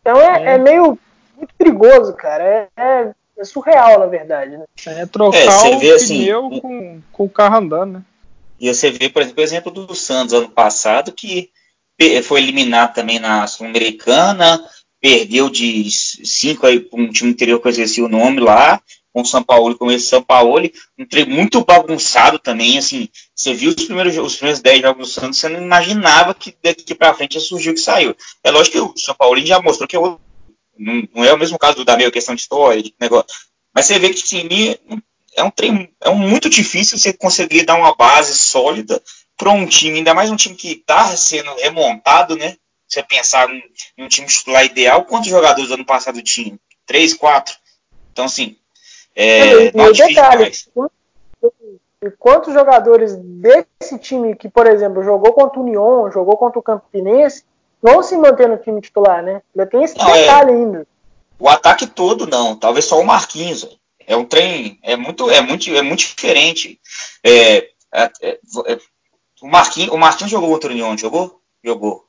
Então é, é. é meio muito perigoso, cara. É, é, é surreal, na verdade. Né? É trocar é, o vê, assim, pneu assim, com, com o carro andando, né? E você vê, por exemplo, o exemplo do Santos ano passado, que foi eliminado também na Sul-Americana, perdeu de 5 aí para um time interior que eu esqueci o nome lá, com o São Paulo, com esse São Paulo, um treino muito bagunçado também, assim, você viu os primeiros, os primeiros 10 jogos do Santos, você não imaginava que daqui para frente o que saiu. É lógico que o São Paulo já mostrou que é outro não, não é o mesmo caso do Damel, questão de história, de negócio. Mas você vê que time é um trem, é um muito difícil você conseguir dar uma base sólida para um time, ainda mais um time que está sendo remontado, né? Você pensar em um time titular ideal, quantos jogadores do ano passado tinha? Três, quatro? Então, assim, é, não, detalhe, quantos jogadores desse time que, por exemplo, jogou contra o União, jogou contra o Campinense, vão se manter no time titular, né? Ainda tem esse não, é. detalhe é, ainda. O ataque todo não, talvez só o Marquinhos. É um trem, é muito, é muito, é muito diferente. É, é, é, é o Marquinhos, o Marquinhos jogou contra o União, jogou? Jogou.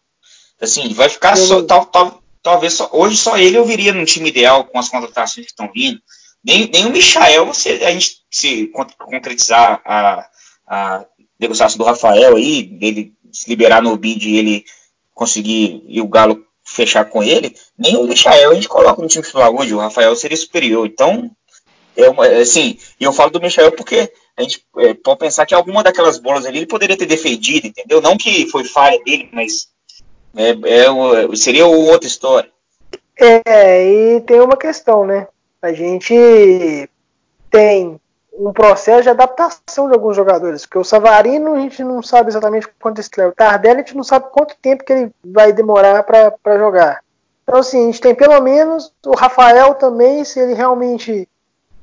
Assim, vai ficar só, tal, tal, talvez só, hoje só ele eu viria no time ideal com as contratações que estão vindo. Nem, nem o Michael, se a gente se concretizar a, a negociação do Rafael aí, dele se liberar no bid e ele conseguir e o Galo fechar com ele, nem o Michael a gente coloca no time titular hoje, o Rafael seria superior. Então, é uma, é assim, e eu falo do Michael porque a gente é, pode pensar que alguma daquelas bolas ali ele poderia ter defendido, entendeu? Não que foi falha dele, mas é, é, seria outra história. É, e tem uma questão, né? A gente tem um processo de adaptação de alguns jogadores, porque o Savarino a gente não sabe exatamente quanto esse O Tardelli a gente não sabe quanto tempo que ele vai demorar para jogar. Então assim, a gente tem pelo menos o Rafael também, se ele realmente,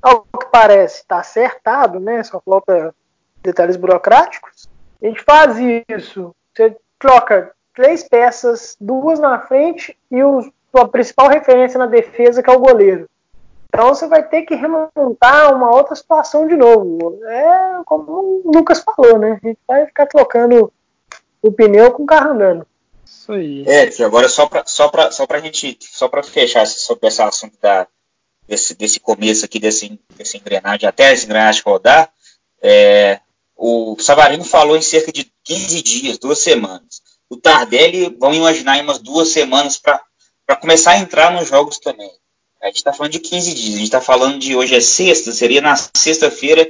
ao que parece, está acertado, né? Só falta detalhes burocráticos. A gente faz isso. Você troca três peças, duas na frente e o, a principal referência na defesa, que é o goleiro. Então você vai ter que remontar uma outra situação de novo. É como o Lucas falou, né? A gente vai ficar trocando o pneu com o carro andando. Isso aí. É, agora só para só pra, só pra gente, só para fechar sobre esse assunto da, desse, desse começo aqui, desse, desse engrenagem, até essa engrenagem rodar, é, o Savarino falou em cerca de 15 dias, duas semanas. O Tardelli, vão imaginar, em umas duas semanas para começar a entrar nos jogos também. A gente está falando de 15 dias, a gente está falando de hoje é sexta, seria na sexta-feira,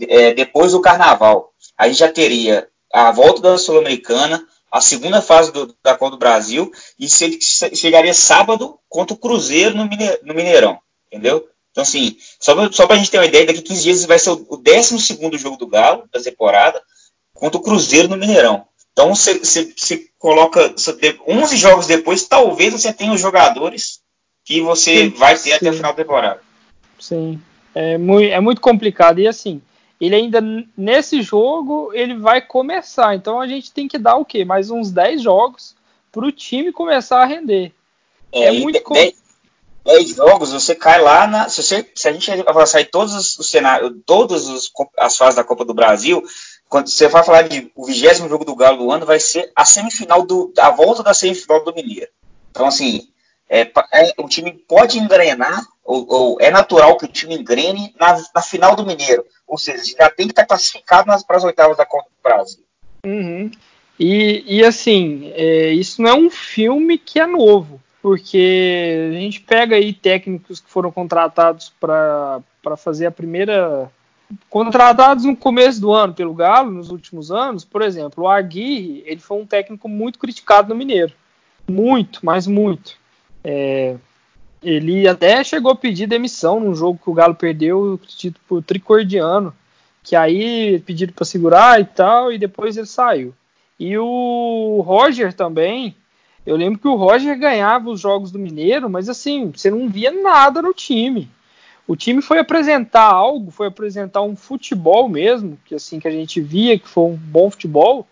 é, depois do carnaval. A gente já teria a volta da Sul-Americana, a segunda fase do, da Copa do Brasil, e chegaria sábado contra o Cruzeiro no, Mineirão, entendeu? Então, assim, só, só para a gente ter uma ideia, daqui 15 dias vai ser o 12 jogo do Galo da temporada contra o Cruzeiro no Mineirão. Então, você coloca cê, 11 jogos depois, talvez você tenha os jogadores que você sim, vai ter sim. até o final da temporada. Sim, é muito, é muito complicado. E assim, ele ainda nesse jogo ele vai começar. Então a gente tem que dar o quê? Mais uns 10 jogos para o time começar a render. É, é muito complicado. 10 jogos, você cai lá na. Se, você, se a gente avançar em todos os cenários, todas as fases da Copa do Brasil, quando você vai falar de o vigésimo jogo do Galo do ano, vai ser a semifinal do. a volta da semifinal do Mineiro. Então, assim, é, é, o time pode engrenar, ou, ou, é natural que o time engrene na, na, final do Mineiro. Ou seja, já tem que estar classificado para as oitavas da Copa do Brasil. Uhum. E, e, assim, é, isso não é um filme que é novo porque a gente pega aí técnicos que foram contratados para fazer a primeira. Contratados no começo do ano pelo Galo, nos últimos anos, por exemplo, o Aguirre, ele foi um técnico muito criticado no Mineiro. Muito, mas muito. É, ele até chegou a pedir demissão num jogo que o Galo perdeu, acredito, por tricordiano, que aí pediram para segurar e tal, e depois ele saiu. E o Roger também, eu lembro que o Roger ganhava os jogos do Mineiro, mas assim, você não via nada no time. O time foi apresentar algo, foi apresentar um futebol mesmo, que assim que a gente via que foi um bom futebol,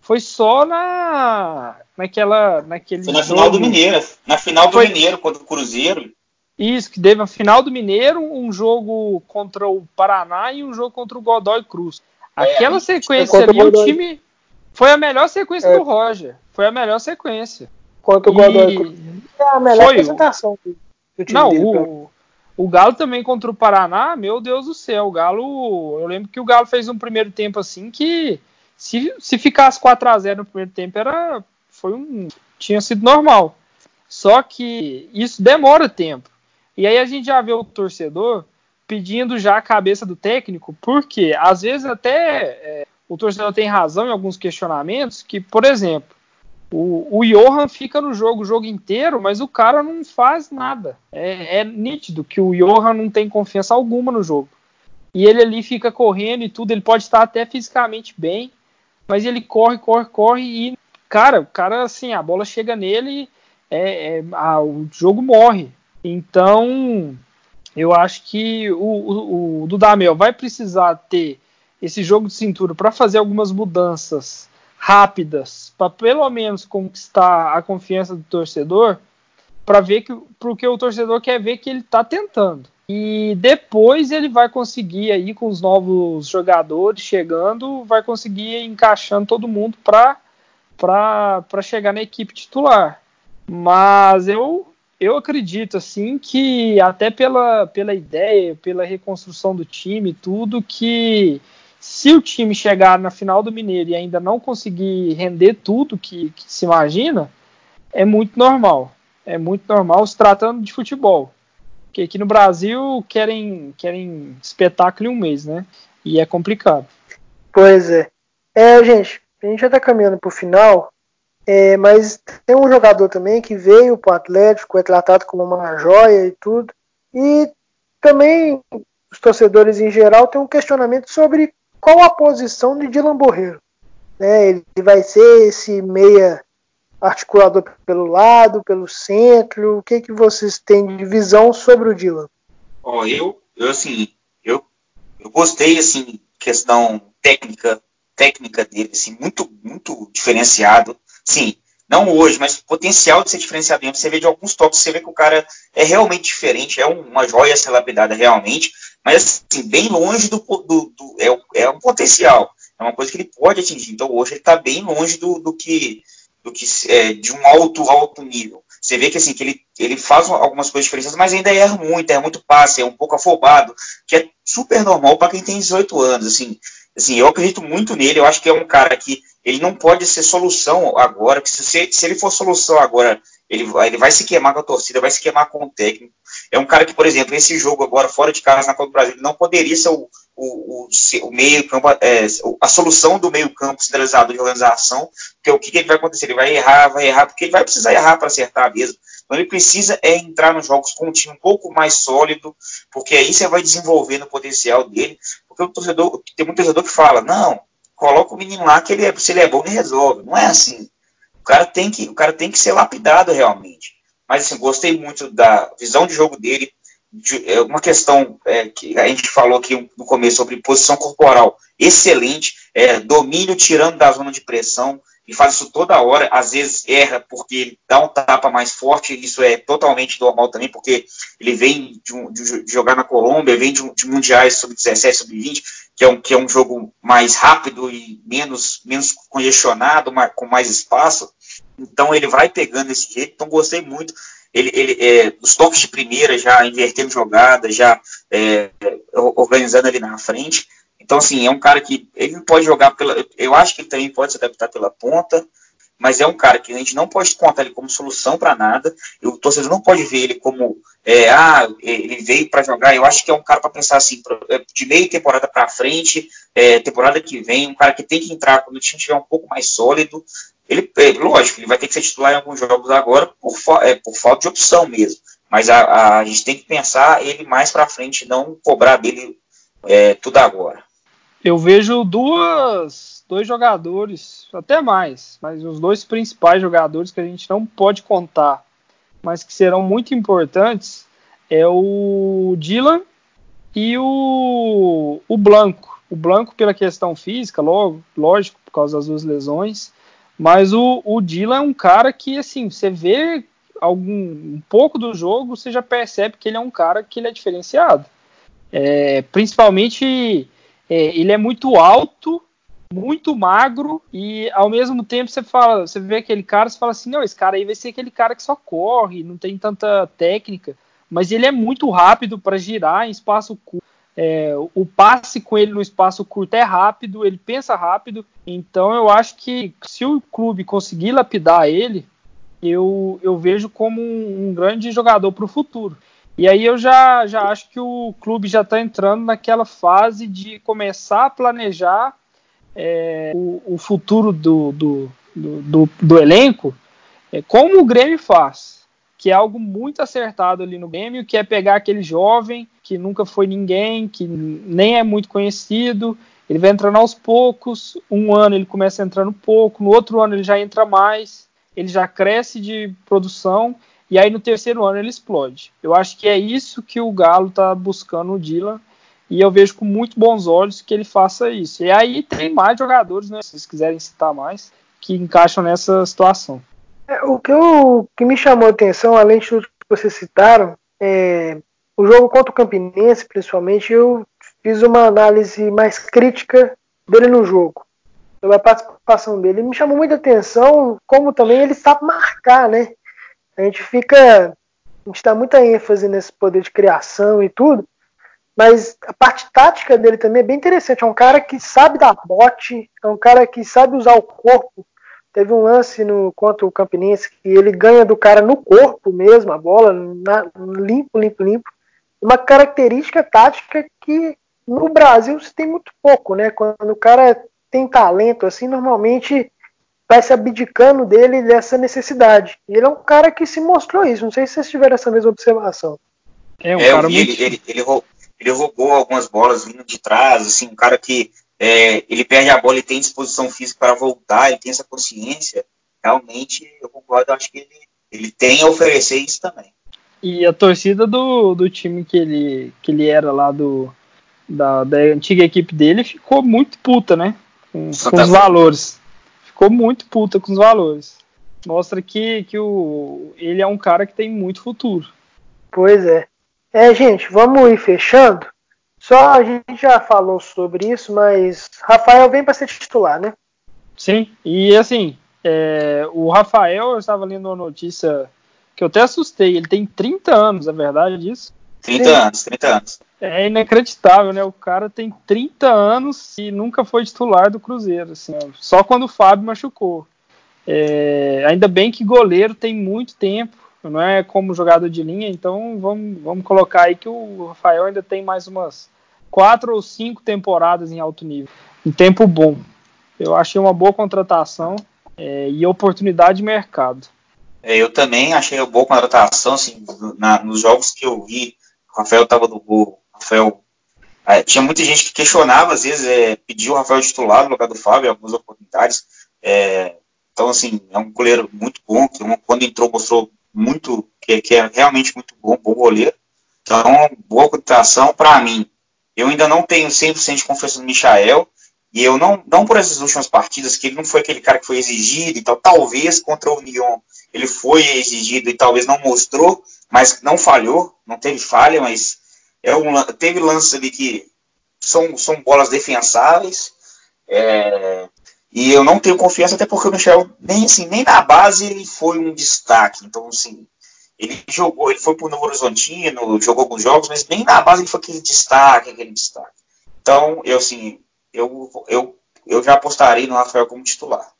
foi só na naquela naquele Foi na jogo. final do Mineiro, na final do foi... Mineiro contra o Cruzeiro. Isso, que teve a final do Mineiro, um jogo contra o Paraná e um jogo contra o Godoy Cruz. Aquela é, sequência ali, o time foi a melhor sequência é. do Roger. Foi a melhor sequência. Quanto o Godoy Cruz. É a melhor foi apresentação do, time Não, dele, o, o Galo também contra o Paraná, meu Deus do céu. O Galo. Eu lembro que o Galo fez um primeiro tempo assim que. Se, se ficasse 4 a 0 no primeiro tempo, era. Foi um. Tinha sido normal. Só que isso demora tempo. E aí a gente já vê o torcedor pedindo já a cabeça do técnico, porque às vezes até é, o torcedor tem razão em alguns questionamentos, que, por exemplo, o, o Johan fica no jogo o jogo inteiro, mas o cara não faz nada. É, é nítido que o Johan não tem confiança alguma no jogo. E ele ali fica correndo e tudo, ele pode estar até fisicamente bem, mas ele corre, corre, corre e, cara, o cara, assim, a bola chega nele é, é a, o jogo morre. Então, eu acho que o, o, o Dudamel vai precisar ter esse jogo de cintura para fazer algumas mudanças rápidas, para pelo menos conquistar a confiança do torcedor, para ver que porque o torcedor quer ver que ele está tentando. E depois ele vai conseguir aí com os novos jogadores chegando, vai conseguir ir encaixando todo mundo para para chegar na equipe titular. Mas eu eu acredito assim que até pela, pela ideia, pela reconstrução do time, tudo que se o time chegar na final do Mineiro e ainda não conseguir render tudo que, que se imagina, é muito normal. É muito normal se tratando de futebol. Porque aqui no Brasil querem, querem espetáculo em um mês, né? E é complicado. Pois é. É, gente, a gente já tá caminhando pro final, é, mas tem um jogador também que veio pro Atlético, é tratado como uma joia e tudo. E também os torcedores em geral têm um questionamento sobre qual a posição de Dylan Borreiro? Né, ele vai ser esse meia articulador pelo lado, pelo centro? O que, que vocês têm de visão sobre o Dylan? Oh, eu, eu assim, eu, eu gostei assim questão técnica, técnica dele, assim, muito, muito diferenciado. Sim, não hoje, mas potencial de ser diferenciado. Você vê de alguns toques, você vê que o cara é realmente diferente, é uma joia ser lapidada realmente, mas assim, bem longe do, do, do é, é um potencial, é uma coisa que ele pode atingir. Então hoje ele está bem longe do, do que, do que é, de um alto, alto nível. Você vê que assim, que ele, ele faz algumas coisas diferentes, mas ainda erra muito, erra muito passe, é um pouco afobado, que é super normal para quem tem 18 anos. Assim, assim, eu acredito muito nele, eu acho que é um cara que ele não pode ser solução agora, porque se, se ele for solução agora, ele, ele vai se queimar com a torcida, vai se queimar com o técnico. É um cara que, por exemplo, esse jogo agora, fora de casa na Copa do Brasil, não poderia ser o, o, o, o meio campo, é, a solução do meio campo centralizado de organização, porque o que, que, ele vai acontecer? Ele vai errar, vai errar, porque ele vai precisar errar para acertar mesmo. Então ele precisa é entrar nos jogos com um time um pouco mais sólido, porque aí você vai desenvolvendo o potencial dele, porque o torcedor, tem um torcedor que fala, não, coloca o menino lá que ele é, se ele é bom, ele resolve. Não é assim. O cara tem que, o cara tem que ser lapidado realmente. Mas assim, gostei muito da visão de jogo dele, de, é uma questão é, que a gente falou aqui no começo sobre posição corporal excelente, é, domínio tirando da zona de pressão, e faz isso toda hora, às vezes erra porque ele dá um tapa mais forte, isso é totalmente normal também, porque ele vem de, um, de jogar na Colômbia, vem de, de mundiais sub-17, sub-20, que, é um, que é um jogo mais rápido e menos, menos congestionado, mais, com mais espaço, então ele vai pegando esse jeito, então gostei muito ele, ele é, os toques de primeira, já invertendo jogada, já é, organizando ali na frente. Então, assim, é um cara que ele pode jogar pela. Eu acho que ele também pode se adaptar pela ponta, mas é um cara que a gente não pode contar ele como solução para nada. O torcedor não pode ver ele como. É, ah, ele veio para jogar. Eu acho que é um cara para pensar assim, é, de meio temporada para frente, é, temporada que vem, um cara que tem que entrar quando o time estiver um pouco mais sólido. Ele, é, lógico, ele vai ter que ser titular em alguns jogos agora por, é, por falta de opção mesmo. Mas a, a, gente tem que pensar ele mais para frente, não cobrar dele é, tudo agora. Eu vejo duas, dois jogadores, até mais, mas os dois principais jogadores que a gente não pode contar, mas que serão muito importantes, é o Dylan e o, o Blanco. O Blanco pela questão física, logo, lógico, por causa das duas lesões, mas o, o é um cara que, assim, você vê algum um pouco do jogo, você já percebe que ele é um cara que ele é diferenciado. É, principalmente, é, ele é muito alto, muito magro e ao mesmo tempo você fala, você vê aquele cara, você fala assim, não, esse cara aí vai ser aquele cara que só corre, não tem tanta técnica, mas ele é muito rápido para girar em espaço curto. É, o passe com ele no espaço curto é rápido, ele pensa rápido. Então eu acho que se o clube conseguir lapidar ele, eu, eu vejo como um, um grande jogador para o futuro. E aí eu já, já acho que o clube já está entrando naquela fase de começar a planejar é, o, o, futuro do, do, do, do, do elenco, é, como o Grêmio faz que é algo muito acertado ali no Grêmio, que é pegar aquele jovem que nunca foi ninguém, que nem é muito conhecido, ele vai entrando aos poucos, um ano ele começa entrando pouco, no outro ano ele já entra mais, ele já cresce de produção, e aí no terceiro ano ele explode. Eu acho que é isso que o Galo está buscando no Dylan, e eu vejo com muito bons olhos que ele faça isso. E aí tem mais jogadores, né, se vocês quiserem citar mais, que encaixam nessa situação. É, o, que eu, que me chamou a atenção, além de tudo que vocês citaram, é, o jogo contra o Campinense, principalmente, eu fiz uma análise mais crítica dele no jogo, sobre a participação dele. Me chamou muita atenção como também ele sabe marcar, né? A gente fica. A gente dá muita ênfase nesse poder de criação e tudo, mas a parte tática dele também é bem interessante. É um cara que sabe dar bote, é um cara que sabe usar o corpo Teve um lance no contra o Campinense que ele ganha do cara no corpo mesmo, a bola, na, limpo, limpo, limpo. Uma característica tática que no Brasil se tem muito pouco, né? Quando o cara tem talento, assim, normalmente vai se abdicando dele dessa necessidade. E ele é um cara que se mostrou isso. Não sei se vocês tiveram essa mesma observação. É, um é, cara muito... ele, ele, ele, roubou, ele roubou algumas bolas vindo de trás, assim, um cara que é, ele perde a bola e tem disposição física para voltar, ele tem essa consciência, realmente eu concordo, acho que ele, ele tem a oferecer isso também. E a torcida do, do time que ele, que ele era lá do, da, da antiga equipe dele ficou muito puta, né? Com, com os valores. Ficou muito puta com os valores. Mostra que, que o, ele é um cara que tem muito futuro. Pois é. É, gente, vamos ir fechando. Só a gente já falou sobre isso, mas Rafael vem para ser titular, né? Sim, e assim, é, o Rafael, eu estava lendo uma notícia que eu até assustei. Ele tem 30 anos, é verdade isso? 30 Sim. anos, 30 anos. É inacreditável, né? O cara tem 30 anos e nunca foi titular do Cruzeiro, assim, só quando o Fábio machucou. É, ainda bem que goleiro tem muito tempo, não é como jogador de linha, então vamos, vamos colocar aí que o Rafael ainda tem mais umas quatro ou cinco temporadas em alto nível. Um tempo bom. Eu achei uma boa contratação é, e oportunidade de mercado. É, eu também achei uma boa contratação, assim, na, nos jogos que eu vi, o Rafael estava no gol, Rafael é, tinha muita gente que questionava, às vezes, é, pediu o Rafael titular no lugar do Fábio em algumas oportunidades. É, então, assim, é um goleiro muito bom, que quando entrou mostrou muito, que, que é realmente muito bom, bom goleiro. Então, boa contratação para mim. Eu ainda não tenho 100% de confiança no Michael, e eu não, não por essas últimas partidas, que ele não foi aquele cara que foi exigido e tal, talvez contra o Lyon ele foi exigido e talvez não mostrou, mas não falhou, não teve falha, mas é um, teve lances ali que são, são bolas defensáveis, é, e eu não tenho confiança, até porque o Michel, nem, assim, nem na base ele foi um destaque. Então, assim, ele jogou, ele foi pro Novo Horizontino, jogou alguns jogos, mas nem na base ele foi aquele destaque, aquele destaque. Então, eu, assim, eu, eu, eu já apostaria no Rafael como titular.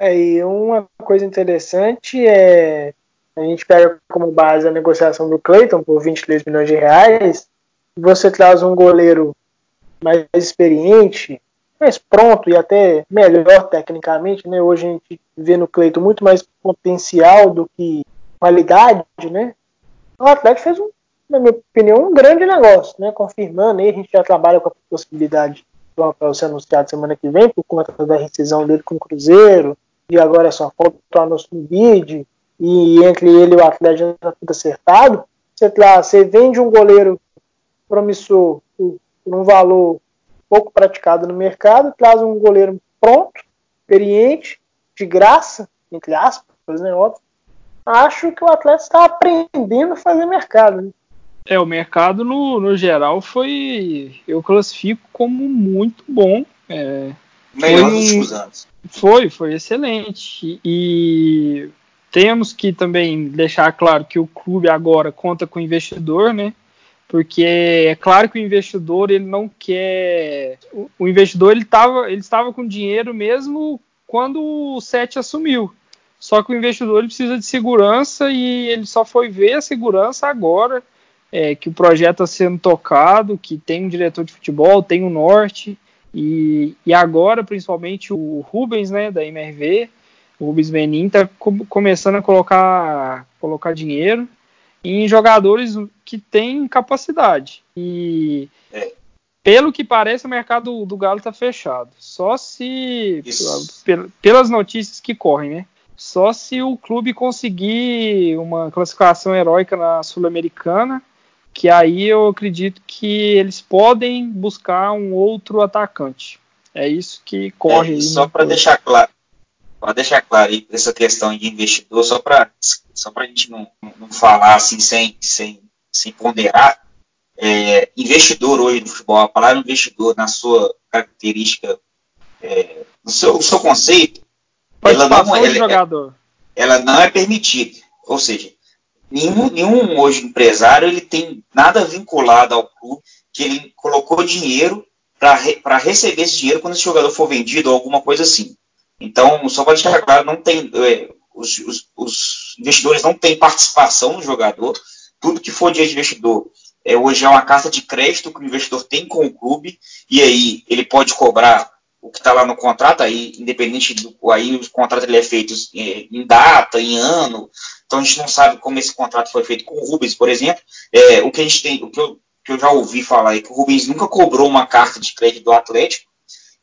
É, e uma coisa interessante é a gente pega como base a negociação do Clayton por 23 milhões de reais, você traz um goleiro mais experiente, mais pronto e até melhor tecnicamente, né? Hoje a gente vê no Cleiton muito mais potencial do que qualidade, né? O Atlético fez, um, na minha opinião, um grande negócio, né? Confirmando aí, a gente já trabalha com a possibilidade do Rafael ser anunciado semana que vem por conta da rescisão dele com o Cruzeiro, e agora é só falta o anúncio no bid, e entre ele e o Atlético já está tudo acertado. Você, lá, você vende um goleiro promissor por um valor pouco praticado no mercado, traz um goleiro pronto, experiente, de graça, entre aspas, né, óbvio. Acho que o Atlético está aprendendo a fazer mercado. Né? É, o mercado no, no geral foi, eu classifico como muito bom. É, Melhor dos últimos anos. Foi, foi excelente. E temos que também deixar claro que o clube agora conta com investidor, né? porque é claro que o investidor ele não quer o, investidor ele estava ele estava com dinheiro mesmo quando o SET assumiu só que o investidor ele precisa de segurança e ele só foi ver a segurança agora é, que o projeto está sendo tocado que tem um diretor de futebol tem um norte e, e agora principalmente o Rubens né da MRV o Rubens Benin está começando a colocar colocar dinheiro em jogadores que têm capacidade. E é. pelo que parece, o mercado do Galo está fechado. Só se pelas notícias que correm, né? Só se o clube conseguir uma classificação heróica na Sul-Americana, que aí eu acredito que eles podem buscar um outro atacante. É isso que corre. É, só para deixar claro, para deixar claro aí essa questão de investidor, só para só a gente não, não falar assim sem, sem, sem ponderar, é, investidor hoje do futebol, a palavra investidor na sua característica, é, no seu, seu conceito, ela não, ela, jogador. ela não é permitida. Ou seja, nenhum, nenhum hoje empresário ele tem nada vinculado ao clube que ele colocou dinheiro para re, receber esse dinheiro quando esse jogador for vendido ou alguma coisa assim. Então, só para deixar claro, não tem, é, os, os, os, investidores não têm participação no jogador. Tudo que for de investidor é, hoje é uma carta de crédito que o investidor tem com o clube, e aí ele pode cobrar o que está lá no contrato, aí, independente do. Aí o contrato ele é feito é, em data, em ano, então a gente não sabe como esse contrato foi feito com o Rubens, por exemplo. É, o que a gente tem, o que eu, que eu já ouvi falar é que o Rubens nunca cobrou uma carta de crédito do Atlético,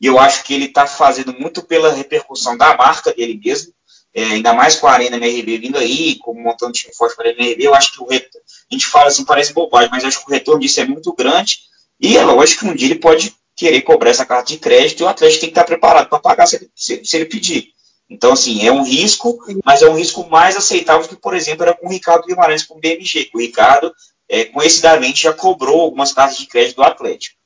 e eu acho que ele está fazendo muito pela repercussão da marca dele mesmo, é, ainda mais com a Arena MRB vindo aí, como montando time forte para a MRB, eu acho que o retorno, a gente fala assim, parece bobagem, mas acho que o retorno disso é muito grande, e é lógico que um dia ele pode querer cobrar essa carta de crédito e o Atlético tem que estar preparado para pagar se ele, se, se ele pedir. Então, assim, é um risco, mas é um risco mais aceitável que, por exemplo, era com o Ricardo Guimarães com o BMG. O Ricardo, é, conhecidamente, já cobrou algumas cartas de crédito do Atlético.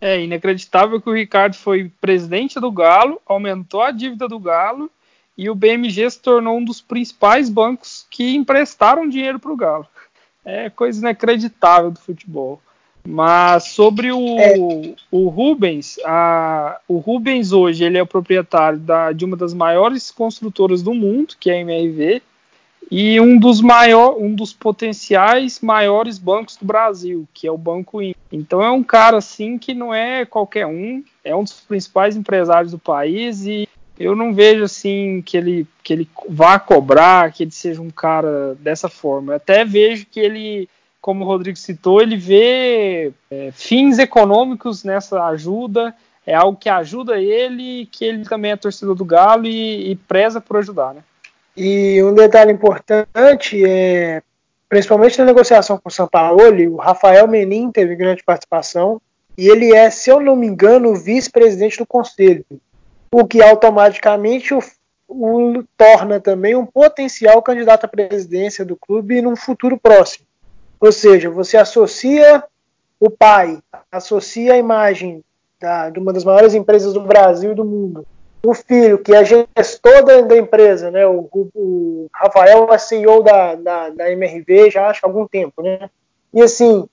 É inacreditável que o Ricardo foi presidente do Galo, aumentou a dívida do Galo e o BMG se tornou um dos principais bancos que emprestaram dinheiro para o Galo. É coisa inacreditável do futebol. Mas sobre o, é. o Rubens, a, o Rubens hoje ele é o proprietário da, de uma das maiores construtoras do mundo, que é a MRV, e um dos, maior, um dos potenciais maiores bancos do Brasil, que é o Banco Inter. Então é um cara assim que não é qualquer um, é um dos principais empresários do país e eu não vejo assim que ele, que ele vá cobrar, que ele seja um cara dessa forma. Eu até vejo que ele como o Rodrigo citou, ele vê é, fins econômicos nessa ajuda, é algo que ajuda ele, que ele também é torcedor do Galo e, e preza por ajudar, né? E um detalhe importante é, principalmente na negociação com o São Paulo, o Rafael Menin teve grande participação e ele é, se eu não me engano, vice-presidente do conselho, o que automaticamente o, o torna também um potencial candidato à presidência do clube num futuro próximo. Ou seja, você associa o pai, associa a imagem da, de uma das maiores empresas do Brasil e do mundo. O filho, que é gestor da, da empresa, né? O, o, o, Rafael é CEO da, da, da MRV já há algum tempo, né? E assim,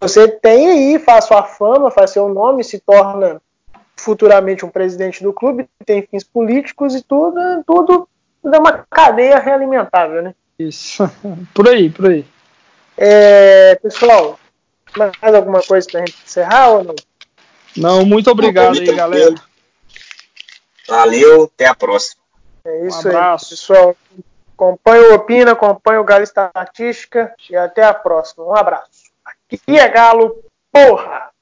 você tem aí, faz sua fama, faz seu nome, se torna futuramente um presidente do clube, tem fins políticos e tudo, tudo é uma cadeia realimentável, né? Isso, por aí, por aí. É, pessoal, mais alguma coisa para a gente encerrar ou não? Não, muito obrigado aí, galera. Valeu, até a próxima. É isso um aí, pessoal. Acompanhe o Opina, acompanhe o Galo Estatística e até a próxima. Um abraço. Aqui é Galo, porra!